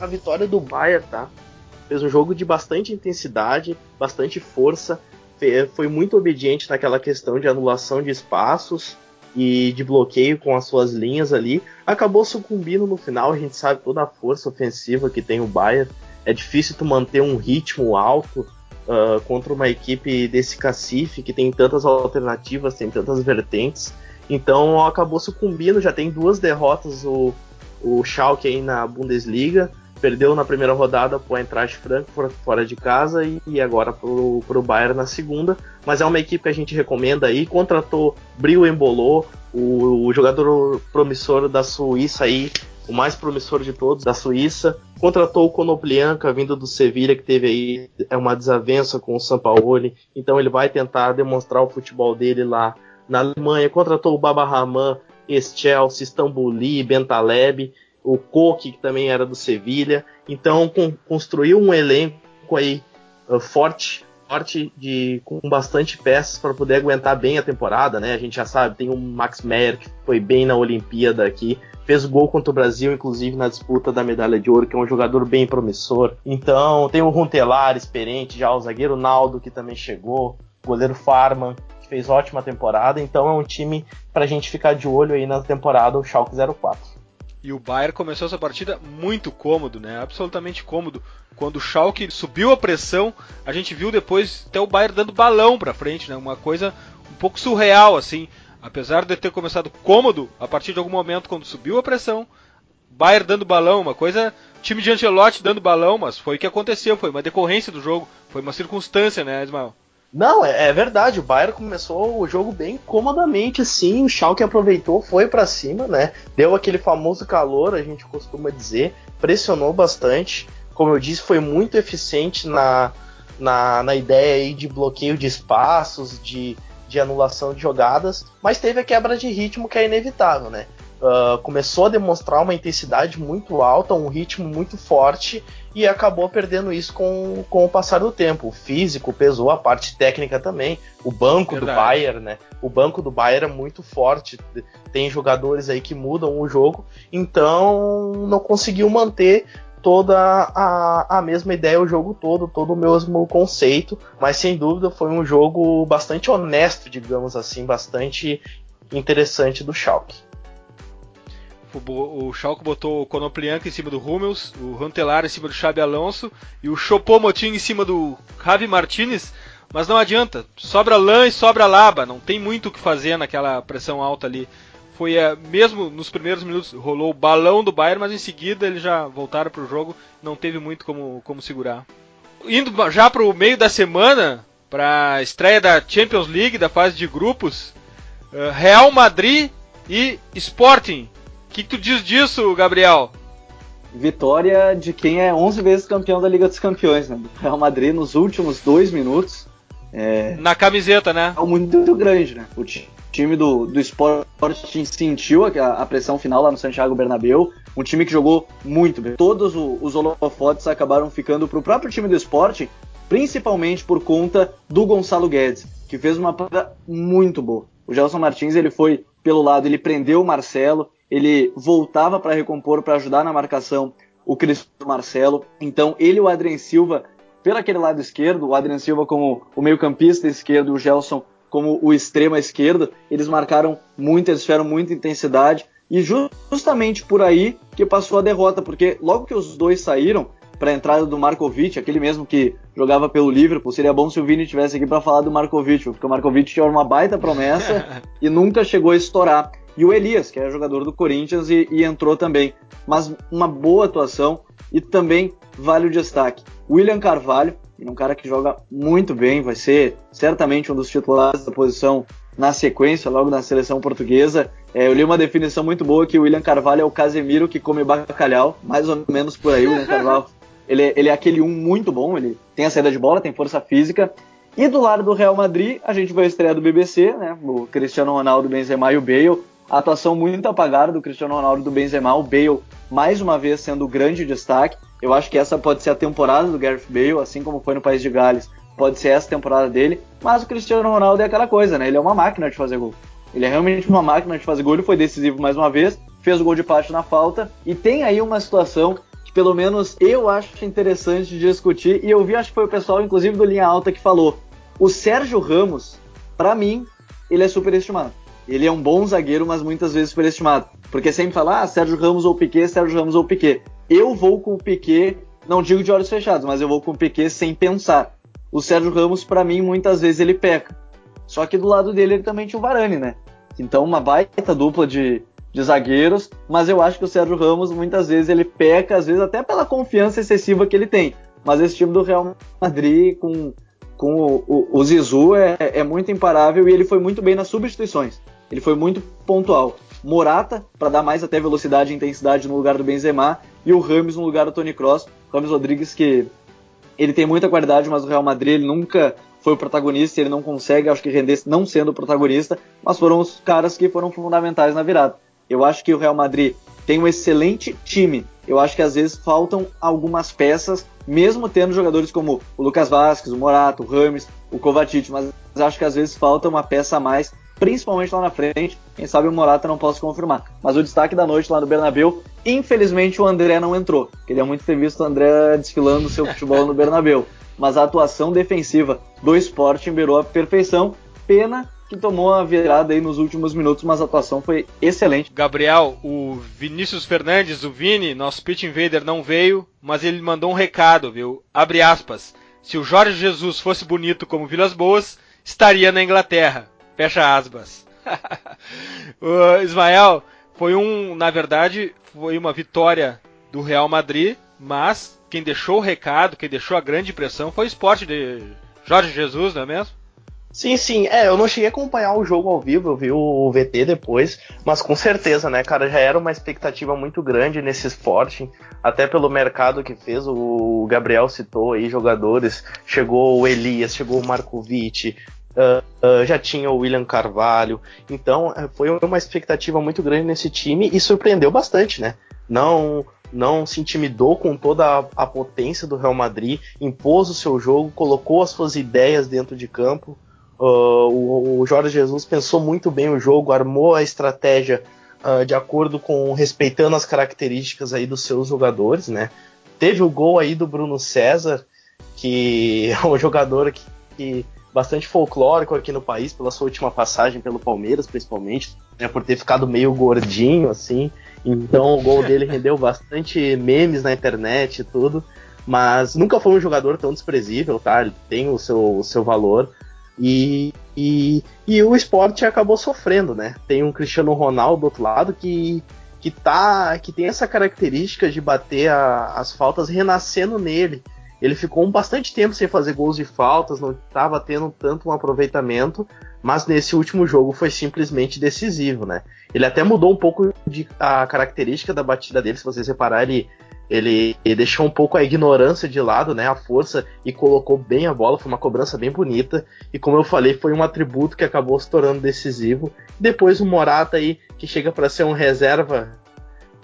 A vitória do Bayern, tá? Fez um jogo de bastante intensidade, bastante força, foi muito obediente naquela questão de anulação de espaços e de bloqueio com as suas linhas ali. Acabou sucumbindo no final, a gente sabe toda a força ofensiva que tem o Bayern. É difícil tu manter um ritmo alto uh, contra uma equipe desse cacife que tem tantas alternativas, tem tantas vertentes. Então acabou sucumbindo, já tem duas derrotas o, o Schalke aí na Bundesliga. Perdeu na primeira rodada pro Eintracht Frankfurt fora de casa e, e agora pro, pro Bayern na segunda. Mas é uma equipe que a gente recomenda aí. Contratou Bril Embolou, o, o jogador promissor da Suíça aí, o mais promissor de todos, da Suíça. Contratou o Konoplianka, vindo do Sevilha, que teve aí é uma desavença com o Sampaoli. Então ele vai tentar demonstrar o futebol dele lá na Alemanha, contratou o Baba Rahman, ex-Chelsea, Istambuli, Bentaleb, o Koke, que também era do Sevilha. Então com, construiu um elenco aí uh, forte, forte de, com bastante peças para poder aguentar bem a temporada, né? A gente já sabe, tem o Max Meyer que foi bem na Olimpíada aqui, fez gol contra o Brasil, inclusive na disputa da medalha de ouro, que é um jogador bem promissor. Então tem o Runtelar, experiente, já o zagueiro Naldo, que também chegou, goleiro Farman, fez ótima temporada, então é um time pra gente ficar de olho aí na temporada, o Schalke 04. E o Bayern começou essa partida muito cômodo, né? Absolutamente cômodo. Quando o Schalke subiu a pressão, a gente viu depois até o Bayern dando balão para frente, né? Uma coisa um pouco surreal assim. Apesar de ter começado cômodo, a partir de algum momento quando subiu a pressão, Bayern dando balão, uma coisa, time de Ancelotti dando balão, mas foi o que aconteceu, foi uma decorrência do jogo, foi uma circunstância, né, Ismael? Não, é, é, verdade. O Bayern começou o jogo bem comodamente, assim. O Schalke aproveitou, foi para cima, né? Deu aquele famoso calor, a gente costuma dizer. Pressionou bastante. Como eu disse, foi muito eficiente na, na, na ideia aí de bloqueio de espaços, de, de anulação de jogadas. Mas teve a quebra de ritmo que é inevitável, né? Uh, começou a demonstrar uma intensidade muito alta, um ritmo muito forte e acabou perdendo isso com, com o passar do tempo. O físico pesou, a parte técnica também. O banco Verdade. do Bayern, né? O banco do Bayern é muito forte. Tem jogadores aí que mudam o jogo, então não conseguiu manter toda a, a mesma ideia o jogo todo, todo o mesmo conceito, mas sem dúvida foi um jogo bastante honesto, digamos assim, bastante interessante do Schalke. O, o Schalke botou o Konoplianka em cima do Hummels, o Rantelar em cima do Xabi Alonso e o Chopomotin em cima do Javi Martinez. Mas não adianta, sobra lã e sobra laba, não tem muito o que fazer naquela pressão alta ali. Foi é, mesmo nos primeiros minutos rolou o balão do Bayern, mas em seguida eles já voltaram para o jogo, não teve muito como, como segurar. indo já para o meio da semana, para a estreia da Champions League, da fase de grupos, uh, Real Madrid e Sporting. O que, que tu diz disso, Gabriel? Vitória de quem é 11 vezes campeão da Liga dos Campeões, né? Real Madrid nos últimos dois minutos. É... Na camiseta, né? É muito grande, né? O time do, do Sporting sentiu a, a pressão final lá no Santiago Bernabéu. Um time que jogou muito bem. Todos os holofotes acabaram ficando para o próprio time do Sporting, principalmente por conta do Gonçalo Guedes, que fez uma partida muito boa. O Gelson Martins ele foi pelo lado, ele prendeu o Marcelo, ele voltava para recompor, para ajudar na marcação o Cristiano Marcelo. Então ele e o Adrien Silva, pelo aquele lado esquerdo, o Adrien Silva como o meio-campista esquerdo, o Gelson como o extrema esquerdo, eles marcaram muito, eles tiveram muita intensidade. E justamente por aí que passou a derrota, porque logo que os dois saíram, para a entrada do Markovic, aquele mesmo que jogava pelo Liverpool. Seria bom se o Vini tivesse aqui para falar do Markovic, porque o Markovic tinha uma baita promessa e nunca chegou a estourar. E o Elias, que é jogador do Corinthians e, e entrou também. Mas uma boa atuação e também vale o destaque. William Carvalho, um cara que joga muito bem, vai ser certamente um dos titulares da posição na sequência, logo na seleção portuguesa. É, eu li uma definição muito boa que o William Carvalho é o Casemiro que come bacalhau, mais ou menos por aí. O William Carvalho ele, ele é aquele um muito bom, ele tem a saída de bola, tem força física. E do lado do Real Madrid, a gente vai estrear do BBC, né? O Cristiano Ronaldo, Benzema e o Bale. A atuação muito apagada do Cristiano Ronaldo do Benzema, o Bale mais uma vez sendo o grande destaque. Eu acho que essa pode ser a temporada do Gareth Bale, assim como foi no País de Gales, pode ser essa temporada dele. Mas o Cristiano Ronaldo é aquela coisa, né? Ele é uma máquina de fazer gol. Ele é realmente uma máquina de fazer gol, ele foi decisivo mais uma vez, fez o gol de parte na falta. E tem aí uma situação pelo menos eu acho interessante de discutir, e eu vi, acho que foi o pessoal, inclusive do Linha Alta, que falou: o Sérgio Ramos, para mim, ele é superestimado. Ele é um bom zagueiro, mas muitas vezes superestimado. Porque sempre fala, ah, Sérgio Ramos ou Piquet, Sérgio Ramos ou Piquet. Eu vou com o Piquet, não digo de olhos fechados, mas eu vou com o Piquet sem pensar. O Sérgio Ramos, para mim, muitas vezes ele peca. Só que do lado dele ele também tinha o Varane, né? Então, uma baita dupla de, de zagueiros, mas eu acho que o Sérgio Ramos muitas vezes ele peca, às vezes até pela confiança excessiva que ele tem. Mas esse time do Real Madrid com, com o, o, o Zizou é, é muito imparável e ele foi muito bem nas substituições. Ele foi muito pontual. Morata, para dar mais até velocidade e intensidade no lugar do Benzema, e o Ramos no lugar do Tony Kroos. Ramos Rodrigues que ele tem muita qualidade, mas o Real Madrid ele nunca foi o protagonista, ele não consegue, acho que render não sendo o protagonista, mas foram os caras que foram fundamentais na virada. Eu acho que o Real Madrid tem um excelente time. Eu acho que às vezes faltam algumas peças, mesmo tendo jogadores como o Lucas Vasquez, o Morato, o Rames, o Kovacic, mas acho que às vezes falta uma peça a mais, principalmente lá na frente. Quem sabe o Morata não posso confirmar. Mas o destaque da noite lá no Bernabéu, infelizmente o André não entrou. Queria muito ter visto o André desfilando seu futebol no Bernabéu. Mas a atuação defensiva do Sporting beirou a perfeição. Pena que tomou a virada aí nos últimos minutos, mas a atuação foi excelente. Gabriel, o Vinícius Fernandes, o Vini, nosso pitch invader não veio, mas ele mandou um recado, viu? Abre aspas. Se o Jorge Jesus fosse bonito como Vilas Boas, estaria na Inglaterra. Fecha aspas. Ismael, foi um, na verdade, foi uma vitória do Real Madrid, mas quem deixou o recado, quem deixou a grande impressão foi o esporte de Jorge Jesus, não é mesmo? Sim, sim. É, eu não cheguei a acompanhar o jogo ao vivo, eu vi o VT depois, mas com certeza, né, cara, já era uma expectativa muito grande nesse esporte, até pelo mercado que fez. O Gabriel citou aí jogadores, chegou o Elias, chegou o Markovic, Uh, uh, já tinha o William Carvalho, então é, foi uma expectativa muito grande nesse time e surpreendeu bastante, né? Não, não se intimidou com toda a potência do Real Madrid, impôs o seu jogo, colocou as suas ideias dentro de campo, Uh, o, o, Jorge Jesus pensou muito bem o jogo, armou a estratégia uh, de acordo com respeitando as características aí dos seus jogadores, né? Teve o gol aí do Bruno César, que é um jogador que, que bastante folclórico aqui no país pela sua última passagem pelo Palmeiras, principalmente, né, por ter ficado meio gordinho assim. Então o gol dele rendeu bastante memes na internet e tudo, mas nunca foi um jogador tão desprezível, tá? Ele tem o seu, o seu valor. E, e, e o esporte acabou sofrendo, né? Tem um Cristiano Ronaldo do outro lado que, que, tá, que tem essa característica de bater a, as faltas renascendo nele. ele ficou um bastante tempo sem fazer gols de faltas, não estava tendo tanto um aproveitamento, mas nesse último jogo foi simplesmente decisivo, né? Ele até mudou um pouco de, a característica da batida dele, se vocês repararem, ele, ele, ele, deixou um pouco a ignorância de lado, né? A força e colocou bem a bola, foi uma cobrança bem bonita. E como eu falei, foi um atributo que acabou se tornando decisivo. Depois o Morata aí, que chega para ser um reserva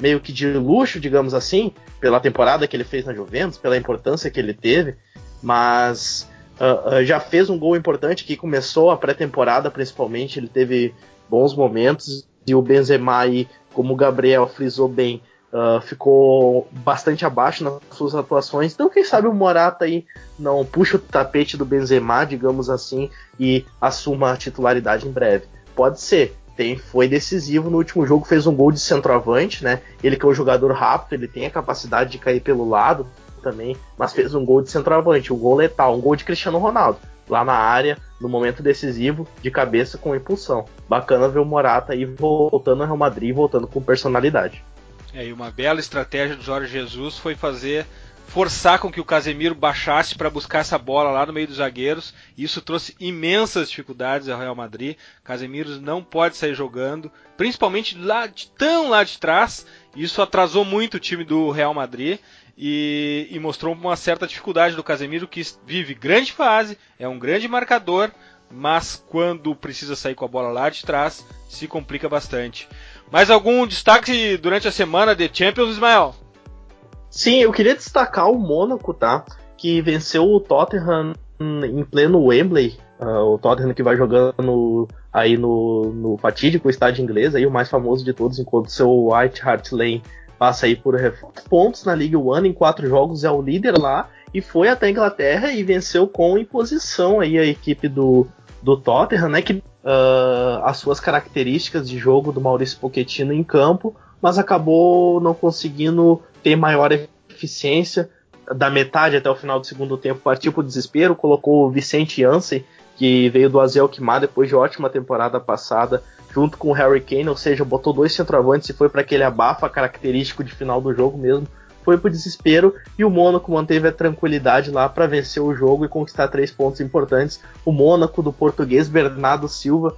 meio que de luxo, digamos assim, pela temporada que ele fez na Juventus, pela importância que ele teve, mas uh, uh, já fez um gol importante que começou a pré-temporada, principalmente, ele teve bons momentos e o Benzema aí, como o Gabriel frisou bem, uh, ficou bastante abaixo nas suas atuações. Então, quem sabe o Morata aí não puxa o tapete do Benzema, digamos assim, e assuma a titularidade em breve. Pode ser, tem, foi decisivo no último jogo, fez um gol de centroavante, né? Ele que é um jogador rápido, ele tem a capacidade de cair pelo lado também, mas fez um gol de centroavante, um gol letal, um gol de Cristiano Ronaldo, lá na área, no momento decisivo, de cabeça com impulsão. Bacana ver o Morata aí voltando ao Real Madrid, voltando com personalidade. É, e uma bela estratégia do Jorge Jesus foi fazer forçar com que o Casemiro baixasse para buscar essa bola lá no meio dos zagueiros. Isso trouxe imensas dificuldades ao Real Madrid. Casemiro não pode sair jogando, principalmente lá de, tão lá de trás. Isso atrasou muito o time do Real Madrid e, e mostrou uma certa dificuldade do Casemiro que vive grande fase, é um grande marcador, mas quando precisa sair com a bola lá de trás se complica bastante. Mais algum destaque durante a semana de Champions, Ismael? Sim, eu queria destacar o Mônaco, tá? Que venceu o Tottenham em pleno Wembley. Uh, o Tottenham que vai jogando aí no, no fatídico estádio inglês, aí o mais famoso de todos, enquanto seu White Hart Lane passa aí por pontos na League One em quatro jogos, é o líder lá e foi até a Inglaterra e venceu com imposição aí a equipe do, do Tottenham, né? Que uh, as suas características de jogo do Maurício Pochettino em campo, mas acabou não conseguindo ter maior eficiência. Da metade até o final do segundo tempo partiu para o desespero, colocou o Vicente Jansen, que veio do Azel Quimar depois de ótima temporada passada, junto com o Harry Kane, ou seja, botou dois centroavantes e foi para aquele abafa característico de final do jogo mesmo. Foi pro desespero e o Mônaco manteve a tranquilidade lá para vencer o jogo e conquistar três pontos importantes. O Mônaco do português Bernardo Silva,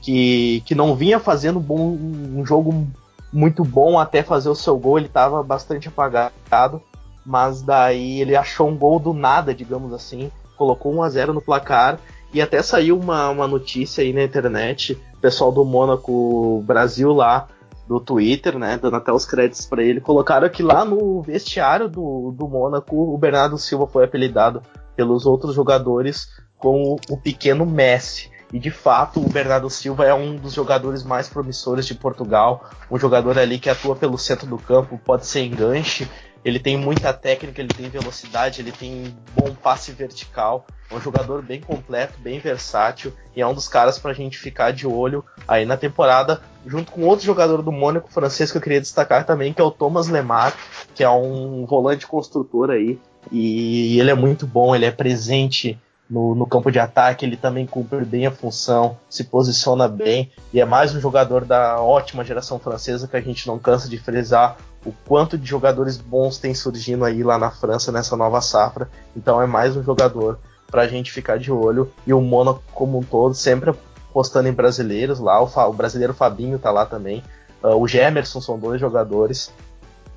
que, que não vinha fazendo bom, um jogo muito bom até fazer o seu gol, ele estava bastante apagado, mas daí ele achou um gol do nada, digamos assim, colocou 1 a 0 no placar e até saiu uma, uma notícia aí na internet, pessoal do Mônaco Brasil lá do Twitter, né, dando até os créditos para ele, colocaram que lá no vestiário do, do Mônaco o Bernardo Silva foi apelidado pelos outros jogadores como o pequeno Messi. E de fato, o Bernardo Silva é um dos jogadores mais promissores de Portugal. Um jogador ali que atua pelo centro do campo, pode ser enganche. Ele tem muita técnica, ele tem velocidade, ele tem bom passe vertical. É um jogador bem completo, bem versátil e é um dos caras para a gente ficar de olho aí na temporada, junto com outro jogador do Mônaco francês que eu queria destacar também, que é o Thomas Lemar, que é um volante construtor aí e ele é muito bom, ele é presente no, no, campo de ataque, ele também cumpre bem a função, se posiciona bem e é mais um jogador da ótima geração francesa que a gente não cansa de frisar o quanto de jogadores bons tem surgindo aí lá na França nessa nova safra. Então é mais um jogador para a gente ficar de olho e o Mônaco como um todo sempre apostando em brasileiros lá, o, o brasileiro Fabinho tá lá também, uh, o Gemerson são dois jogadores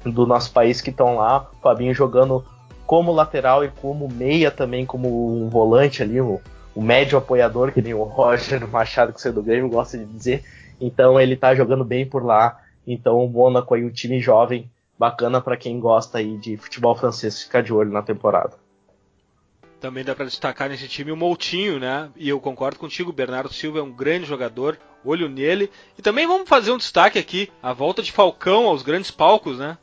do nosso país que estão lá, o Fabinho jogando como lateral e como meia também, como um volante ali, o, o médio apoiador, que nem o Roger Machado, que você do Grêmio gosta de dizer. Então ele tá jogando bem por lá. Então o Mônaco aí, um time jovem, bacana para quem gosta aí de futebol francês ficar de olho na temporada. Também dá para destacar nesse time o Moutinho, né? E eu concordo contigo, Bernardo Silva é um grande jogador, olho nele. E também vamos fazer um destaque aqui, a volta de Falcão aos grandes palcos, né?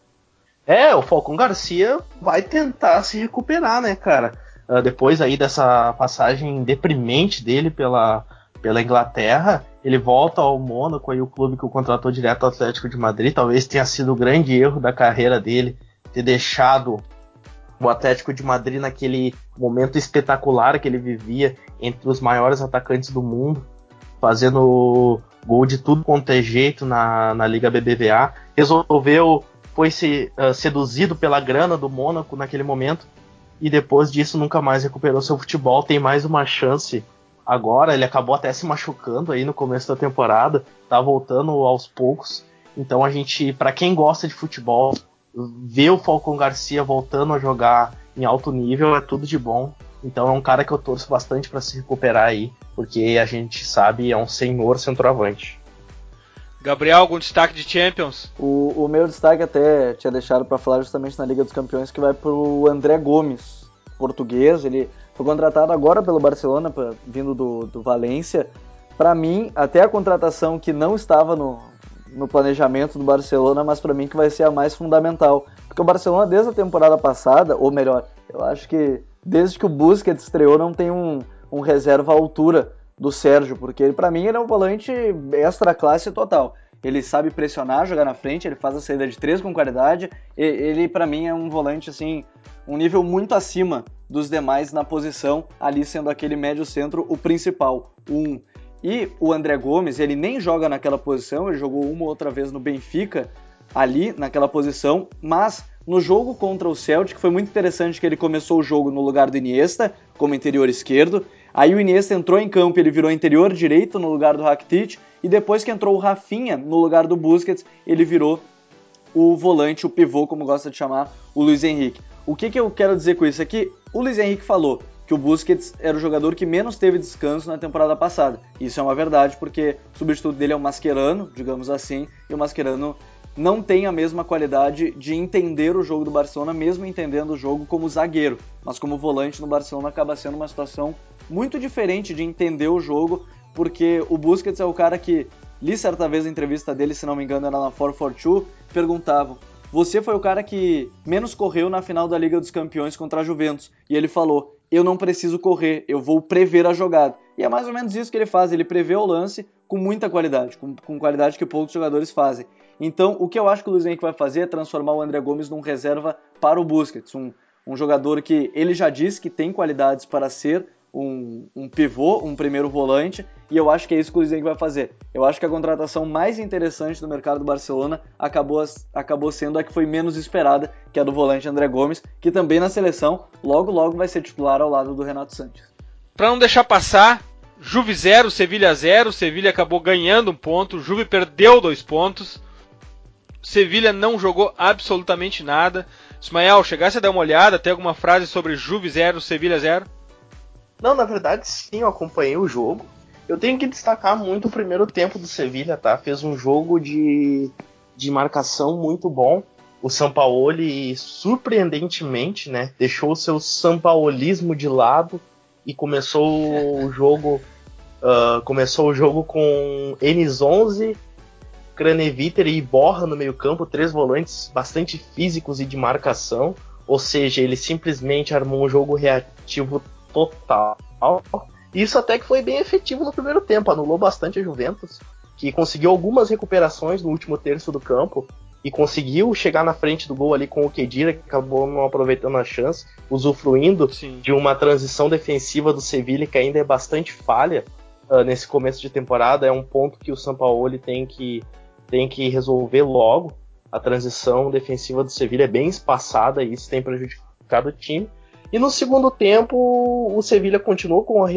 É, o Falcão Garcia vai tentar se recuperar, né, cara? Uh, depois aí dessa passagem deprimente dele pela, pela Inglaterra, ele volta ao Mônaco, aí o clube que o contratou direto ao Atlético de Madrid. Talvez tenha sido o grande erro da carreira dele ter deixado o Atlético de Madrid naquele momento espetacular que ele vivia entre os maiores atacantes do mundo, fazendo gol de tudo quanto é jeito na, na Liga BBVA. Resolveu foi se, uh, seduzido pela grana do Mônaco naquele momento e depois disso nunca mais recuperou seu futebol. Tem mais uma chance agora. Ele acabou até se machucando aí no começo da temporada, tá voltando aos poucos. Então a gente, para quem gosta de futebol, ver o Falcon Garcia voltando a jogar em alto nível é tudo de bom. Então é um cara que eu torço bastante para se recuperar aí, porque a gente sabe é um senhor centroavante. Gabriel, algum destaque de Champions? O, o meu destaque até tinha deixado para falar justamente na Liga dos Campeões que vai pro André Gomes, português. Ele foi contratado agora pelo Barcelona, pra, vindo do, do Valência. Para mim, até a contratação que não estava no, no planejamento do Barcelona, mas para mim que vai ser a mais fundamental. Porque o Barcelona, desde a temporada passada, ou melhor, eu acho que desde que o Busquets estreou, não tem um, um reserva à altura do Sérgio, porque ele, para mim ele é um volante extra classe total. Ele sabe pressionar, jogar na frente, ele faz a saída de três com qualidade. Ele, para mim, é um volante assim, um nível muito acima dos demais na posição, ali sendo aquele médio centro o principal, um. E o André Gomes, ele nem joga naquela posição, ele jogou uma ou outra vez no Benfica, ali naquela posição, mas no jogo contra o Celtic foi muito interessante que ele começou o jogo no lugar do Iniesta, como interior esquerdo, Aí o Iniesta entrou em campo, ele virou interior direito no lugar do Rakitic e depois que entrou o Rafinha no lugar do Busquets, ele virou o volante, o pivô, como gosta de chamar, o Luiz Henrique. O que, que eu quero dizer com isso aqui? O Luiz Henrique falou que o Busquets era o jogador que menos teve descanso na temporada passada. Isso é uma verdade, porque o substituto dele é o Mascherano, digamos assim, e o Mascherano não tem a mesma qualidade de entender o jogo do Barcelona, mesmo entendendo o jogo como zagueiro. Mas como volante no Barcelona acaba sendo uma situação muito diferente de entender o jogo, porque o Busquets é o cara que, li certa vez a entrevista dele, se não me engano era na 442, perguntavam você foi o cara que menos correu na final da Liga dos Campeões contra a Juventus. E ele falou: Eu não preciso correr, eu vou prever a jogada. E é mais ou menos isso que ele faz: ele prevê o lance com muita qualidade, com, com qualidade que poucos jogadores fazem. Então, o que eu acho que o Luiz Henrique vai fazer é transformar o André Gomes num reserva para o Busquets, um, um jogador que ele já disse que tem qualidades para ser um, um, pivô, um primeiro volante, e eu acho que é isso que o Luiz Henrique vai fazer. Eu acho que a contratação mais interessante do mercado do Barcelona acabou, acabou sendo a que foi menos esperada, que é a do volante André Gomes, que também na seleção logo logo vai ser titular ao lado do Renato Sanches. Para não deixar passar, Juve 0, Sevilha 0, Sevilha acabou ganhando um ponto, Juve perdeu dois pontos. Sevilha não jogou absolutamente nada. Ismael, chegasse a dar uma olhada, tem alguma frase sobre Juve 0, Sevilha 0? Não, na verdade sim, eu acompanhei o jogo. Eu tenho que destacar muito o primeiro tempo do Sevilha, tá? Fez um jogo de, de marcação muito bom. O Sampaoli, surpreendentemente, né, deixou o seu sampaolismo de lado e começou o jogo uh, começou o jogo com Enes 11 Craneviter e Borra no meio-campo, três volantes bastante físicos e de marcação. Ou seja, ele simplesmente armou um jogo reativo total. Isso até que foi bem efetivo no primeiro tempo, anulou bastante a Juventus, que conseguiu algumas recuperações no último terço do campo e conseguiu chegar na frente do gol ali com o Kedira, que acabou não aproveitando a chance, usufruindo Sim. de uma transição defensiva do Sevilla que ainda é bastante falha uh, nesse começo de temporada. É um ponto que o Sampaoli tem que tem que resolver logo. A transição defensiva do Sevilha é bem espaçada e isso tem prejudicado o time. E no segundo tempo, o Sevilha continuou com a,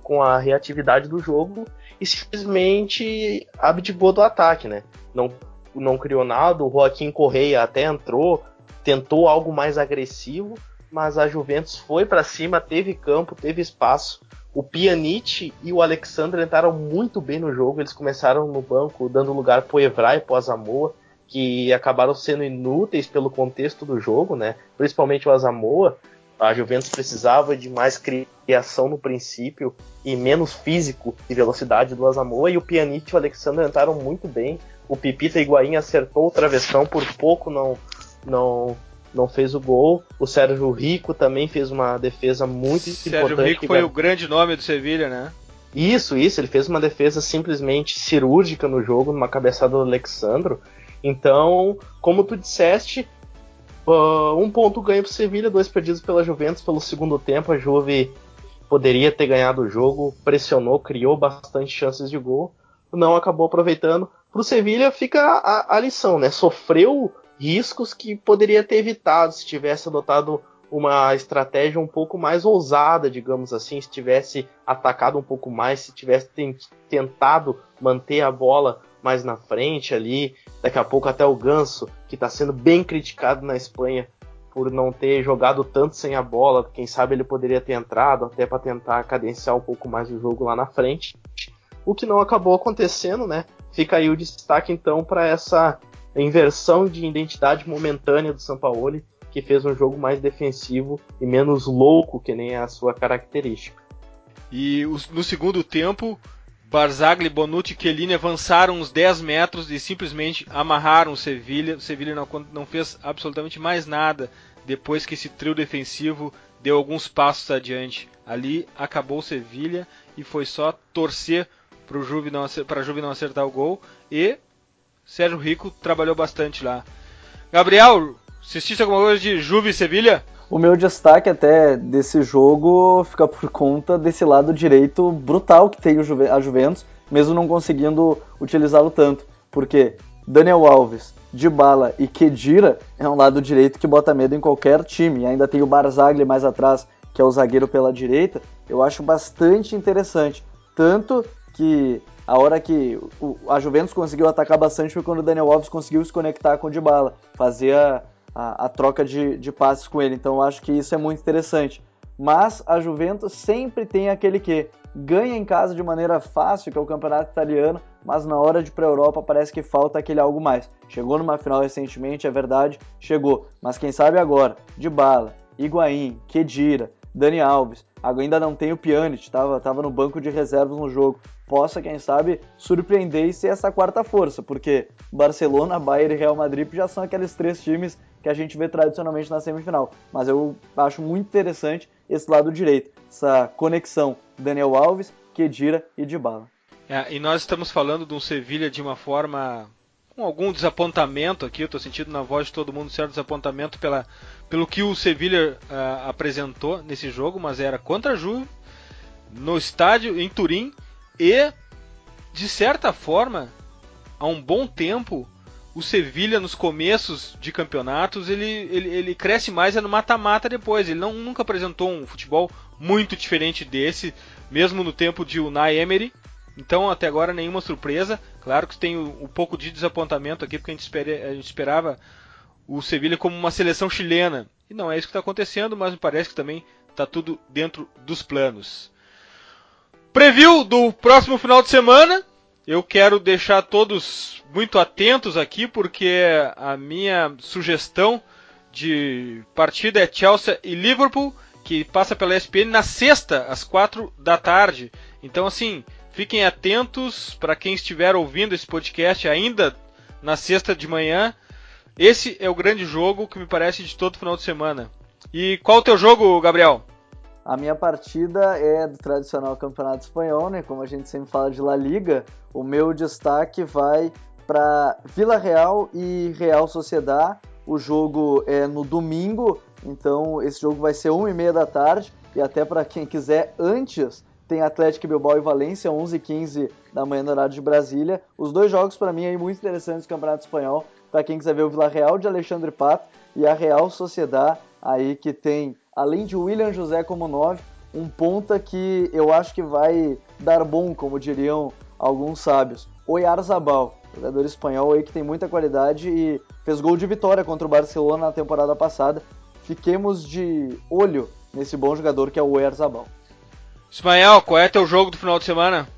com a reatividade do jogo e simplesmente abdicou do ataque, né? Não, não criou nada, o Joaquim Correia até entrou, tentou algo mais agressivo, mas a Juventus foi para cima, teve campo, teve espaço o Pjanic e o Alexandre entraram muito bem no jogo. Eles começaram no banco, dando lugar pro Evra e pro Asamoah, que acabaram sendo inúteis pelo contexto do jogo, né? Principalmente o Asamoah. A Juventus precisava de mais criação no princípio e menos físico e velocidade do Asamoah. E o Pjanic e o Alexandre entraram muito bem. O Pipita Higuaín acertou o travessão, por pouco não, não não fez o gol. O Sérgio Rico também fez uma defesa muito Sérgio importante. Sérgio Rico foi o grande nome do Sevilha, né? Isso, isso. Ele fez uma defesa simplesmente cirúrgica no jogo, numa cabeçada do Alexandro. Então, como tu disseste, uh, um ponto ganho para o Sevilha, dois perdidos pela Juventus pelo segundo tempo. A Juve poderia ter ganhado o jogo, pressionou, criou bastante chances de gol, não acabou aproveitando. Para o Sevilha fica a, a lição, né? Sofreu riscos que poderia ter evitado se tivesse adotado uma estratégia um pouco mais ousada, digamos assim, se tivesse atacado um pouco mais, se tivesse tentado manter a bola mais na frente ali, daqui a pouco até o Ganso, que está sendo bem criticado na Espanha por não ter jogado tanto sem a bola, quem sabe ele poderia ter entrado até para tentar cadenciar um pouco mais o jogo lá na frente. O que não acabou acontecendo, né? Fica aí o destaque então para essa inversão de identidade momentânea do Sampaoli que fez um jogo mais defensivo e menos louco, que nem a sua característica. E no segundo tempo, Barzagli, Bonucci e Chiellini avançaram uns 10 metros e simplesmente amarraram o Sevilha. O Sevilha não, não fez absolutamente mais nada depois que esse trio defensivo deu alguns passos adiante. Ali acabou o Sevilha e foi só torcer para a Juve não acertar o gol. E Sérgio Rico trabalhou bastante lá. Gabriel, Assististe alguma coisa de Juve e Sevilha? O meu destaque até desse jogo fica por conta desse lado direito brutal que tem a Juventus, mesmo não conseguindo utilizá-lo tanto. Porque Daniel Alves, Dybala e Kedira é um lado direito que bota medo em qualquer time. E ainda tem o Barzagli mais atrás, que é o zagueiro pela direita. Eu acho bastante interessante. Tanto que a hora que a Juventus conseguiu atacar bastante foi quando o Daniel Alves conseguiu se conectar com o Dybala, fazer a, a, a troca de, de passes com ele. Então eu acho que isso é muito interessante. Mas a Juventus sempre tem aquele que ganha em casa de maneira fácil, que é o campeonato italiano, mas na hora de ir para a Europa parece que falta aquele algo mais. Chegou numa final recentemente, é verdade, chegou. Mas quem sabe agora, de bala, Higuaín, Kedira, Dani Alves, ainda não tem o Pjanic, estava tava no banco de reservas no jogo. Possa, quem sabe, surpreender e ser essa quarta força, porque Barcelona, Bayern e Real Madrid já são aqueles três times que a gente vê tradicionalmente na semifinal. Mas eu acho muito interessante esse lado direito, essa conexão Daniel Alves, Kedira e Dybala. É, e nós estamos falando de um Sevilha de uma forma com algum desapontamento aqui, eu estou sentindo na voz de todo mundo um certo desapontamento pela, pelo que o Sevilha uh, apresentou nesse jogo, mas era contra a Juve, no estádio em Turim e de certa forma, há um bom tempo o Sevilha nos começos de campeonatos ele, ele, ele cresce mais é no mata-mata depois. Ele não, nunca apresentou um futebol muito diferente desse, mesmo no tempo de Unai Emery. Então até agora nenhuma surpresa. Claro que tem um, pouco de desapontamento aqui porque a gente, a gente esperava o Sevilha como uma seleção chilena. E não é isso que está acontecendo, mas me parece que também está tudo dentro dos planos. Preview do próximo final de semana. Eu quero deixar todos muito atentos aqui, porque a minha sugestão de partida é Chelsea e Liverpool, que passa pela ESPN na sexta, às quatro da tarde. Então, assim, fiquem atentos para quem estiver ouvindo esse podcast ainda na sexta de manhã. Esse é o grande jogo que me parece de todo final de semana. E qual o teu jogo, Gabriel? A minha partida é do tradicional Campeonato Espanhol, né? Como a gente sempre fala de La Liga, o meu destaque vai para Vila Real e Real Sociedad. O jogo é no domingo, então esse jogo vai ser 1h30 da tarde. E até para quem quiser antes, tem Atlético Bilbao e Valência, 11h15 da manhã no horário de Brasília. Os dois jogos para mim aí muito interessantes do Campeonato Espanhol. Para quem quiser ver o Vila Real de Alexandre Pato e a Real Sociedad aí que tem além de William José como 9, um ponta que eu acho que vai dar bom, como diriam alguns sábios. Oyarzabal, jogador espanhol aí que tem muita qualidade e fez gol de vitória contra o Barcelona na temporada passada. Fiquemos de olho nesse bom jogador que é o Oyarzabal. Ismael, qual é teu jogo do final de semana?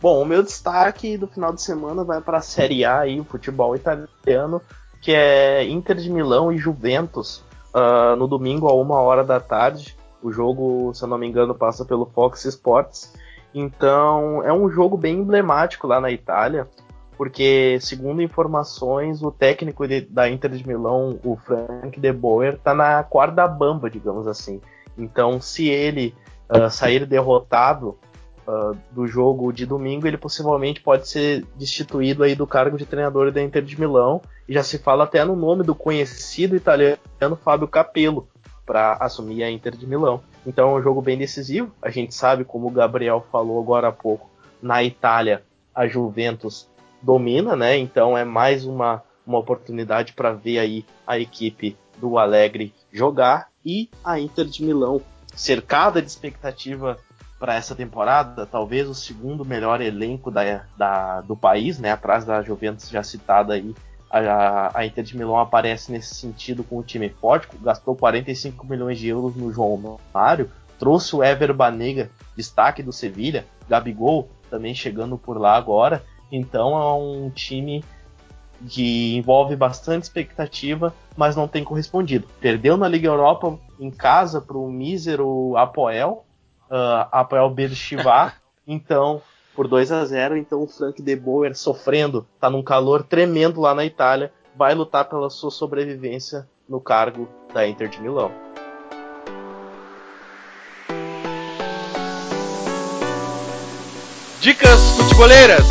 Bom, o meu destaque do final de semana vai para a Série A aí, o futebol italiano, que é Inter de Milão e Juventus uh, no domingo a uma hora da tarde. O jogo, se eu não me engano, passa pelo Fox Sports. Então é um jogo bem emblemático lá na Itália, porque segundo informações, o técnico de, da Inter de Milão, o Frank De Boer, está na corda bamba, digamos assim. Então, se ele uh, sair derrotado uh, do jogo de domingo, ele possivelmente pode ser destituído aí do cargo de treinador da Inter de Milão. E já se fala até no nome do conhecido italiano Fábio Capello para assumir a Inter de Milão. Então é um jogo bem decisivo. A gente sabe, como o Gabriel falou agora há pouco, na Itália a Juventus domina, né? Então é mais uma, uma oportunidade para ver aí a equipe do Alegre jogar e a Inter de Milão cercada de expectativa para essa temporada, talvez o segundo melhor elenco da, da, do país, né, atrás da Juventus já citada aí, a, a, Inter de Milão aparece nesse sentido com o time forte, gastou 45 milhões de euros no João Mário, trouxe o Ever Banega, destaque do Sevilha, Gabigol também chegando por lá agora, então é um time que envolve bastante expectativa, mas não tem correspondido. Perdeu na Liga Europa em casa para o mísero Apoel, uh, Apoel Beersheba, então por 2 a 0 então o Frank de Boer sofrendo, está num calor tremendo lá na Itália, vai lutar pela sua sobrevivência no cargo da Inter de Milão. Dicas futeboleiras.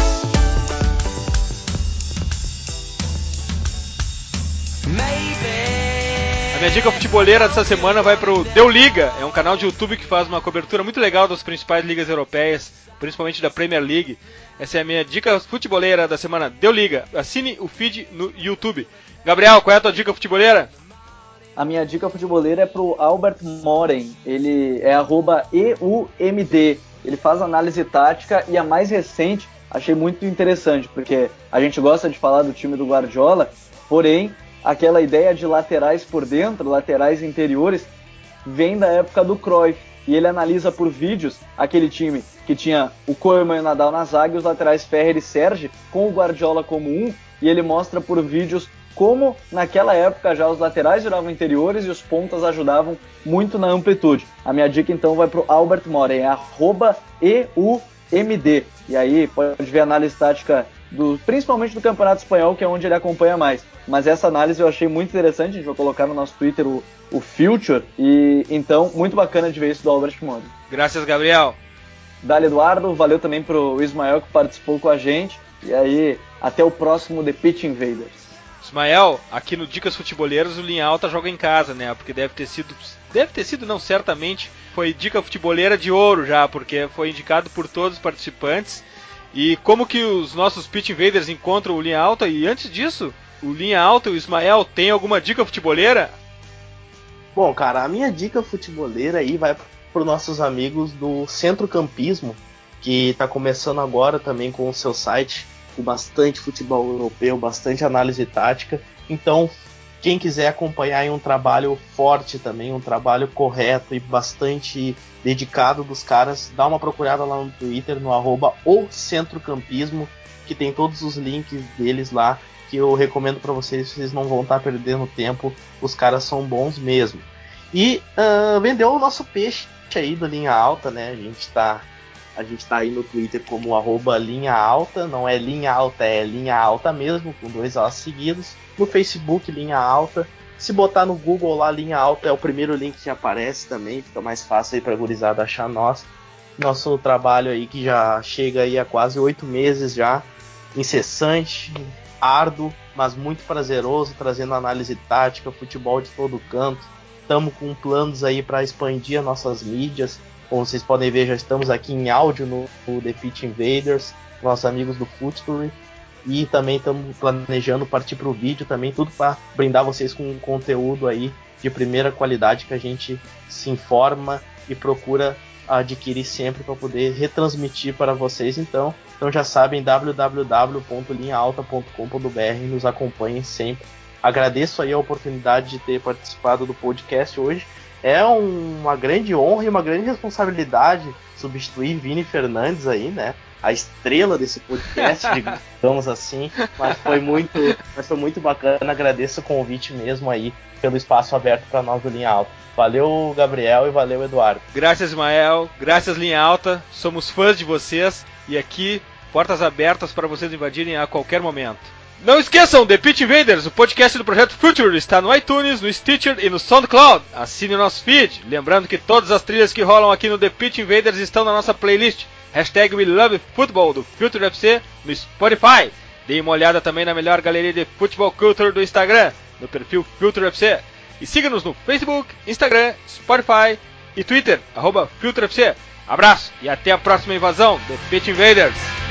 Minha dica futeboleira dessa semana vai pro Deu Liga, é um canal de YouTube que faz uma cobertura muito legal das principais ligas europeias, principalmente da Premier League. Essa é a minha dica futeboleira da semana. Deu Liga, assine o feed no YouTube. Gabriel, qual é a tua dica futeboleira? A minha dica futeboleira é pro Albert Moren, ele é EUMD, ele faz análise tática e a mais recente achei muito interessante, porque a gente gosta de falar do time do Guardiola, porém aquela ideia de laterais por dentro, laterais interiores, vem da época do Cruyff. E ele analisa por vídeos aquele time que tinha o Koeman e o Nadal na zaga e os laterais Ferrer e Serge, com o Guardiola como um, e ele mostra por vídeos como naquela época já os laterais viravam interiores e os pontas ajudavam muito na amplitude. A minha dica então vai para o Albert Moren, é EUMD. E aí pode ver a análise tática do, principalmente do Campeonato Espanhol, que é onde ele acompanha mais mas essa análise eu achei muito interessante, a gente vai colocar no nosso Twitter o, o Future, e então, muito bacana de ver isso do Albert Mondo. Graças, Gabriel. Dali Eduardo, valeu também pro Ismael que participou com a gente, e aí, até o próximo The Pitch Invaders. Ismael, aqui no Dicas Futeboleiras o Linha Alta joga em casa, né? Porque deve ter sido, deve ter sido não, certamente, foi dica futeboleira de ouro já, porque foi indicado por todos os participantes. E como que os nossos Pitch Invaders encontram o Linha Alta? E antes disso, o Linha Alta e o Ismael tem alguma dica futeboleira? Bom, cara, a minha dica futeboleira aí vai para os nossos amigos do Centro Campismo, que está começando agora também com o seu site, com bastante futebol europeu, bastante análise tática. Então, quem quiser acompanhar um trabalho forte também, um trabalho correto e bastante dedicado dos caras, dá uma procurada lá no Twitter, no arroba Centrocampismo, que tem todos os links deles lá que eu recomendo para vocês, vocês não vão estar tá perdendo tempo, os caras são bons mesmo. E uh, vendeu o nosso peixe aí do Linha Alta, né? A gente tá, a gente tá aí no Twitter como arroba linha alta, não é linha alta, é linha alta mesmo, com dois A's seguidos. No Facebook, linha alta. Se botar no Google lá, linha alta é o primeiro link que aparece também, fica mais fácil aí pra gurizada achar nós. Nosso trabalho aí que já chega aí há quase oito meses já, incessante, árduo, mas muito prazeroso, trazendo análise tática, futebol de todo canto. Estamos com planos aí para expandir as nossas mídias. Como vocês podem ver, já estamos aqui em áudio no, no The Pitch Invaders, nossos amigos do Footstory. E também estamos planejando partir para o vídeo também, tudo para brindar vocês com um conteúdo aí de primeira qualidade que a gente se informa e procura adquirir sempre para poder retransmitir para vocês. Então, então já sabem www.linhaalta.com.br, nos acompanhem sempre. Agradeço aí a oportunidade de ter participado do podcast hoje. É uma grande honra e uma grande responsabilidade substituir Vini Fernandes aí, né? A estrela desse podcast, digamos assim. Mas foi muito, mas foi muito bacana. Agradeço o convite mesmo aí pelo espaço aberto para nós do Linha Alta. Valeu, Gabriel, e valeu, Eduardo. Graças, Ismael. Graças, Linha Alta. Somos fãs de vocês. E aqui Portas abertas para vocês invadirem a qualquer momento. Não esqueçam, The Pitch Invaders, o podcast do Projeto Future, está no iTunes, no Stitcher e no SoundCloud. Assine o nosso feed. Lembrando que todas as trilhas que rolam aqui no The Pitch Invaders estão na nossa playlist. Hashtag We Love Football do Future FC no Spotify. Dê uma olhada também na melhor galeria de futebol culture do Instagram, no perfil Future FC. E siga-nos no Facebook, Instagram, Spotify e Twitter, arroba FC. Abraço e até a próxima invasão, The Pitch Invaders.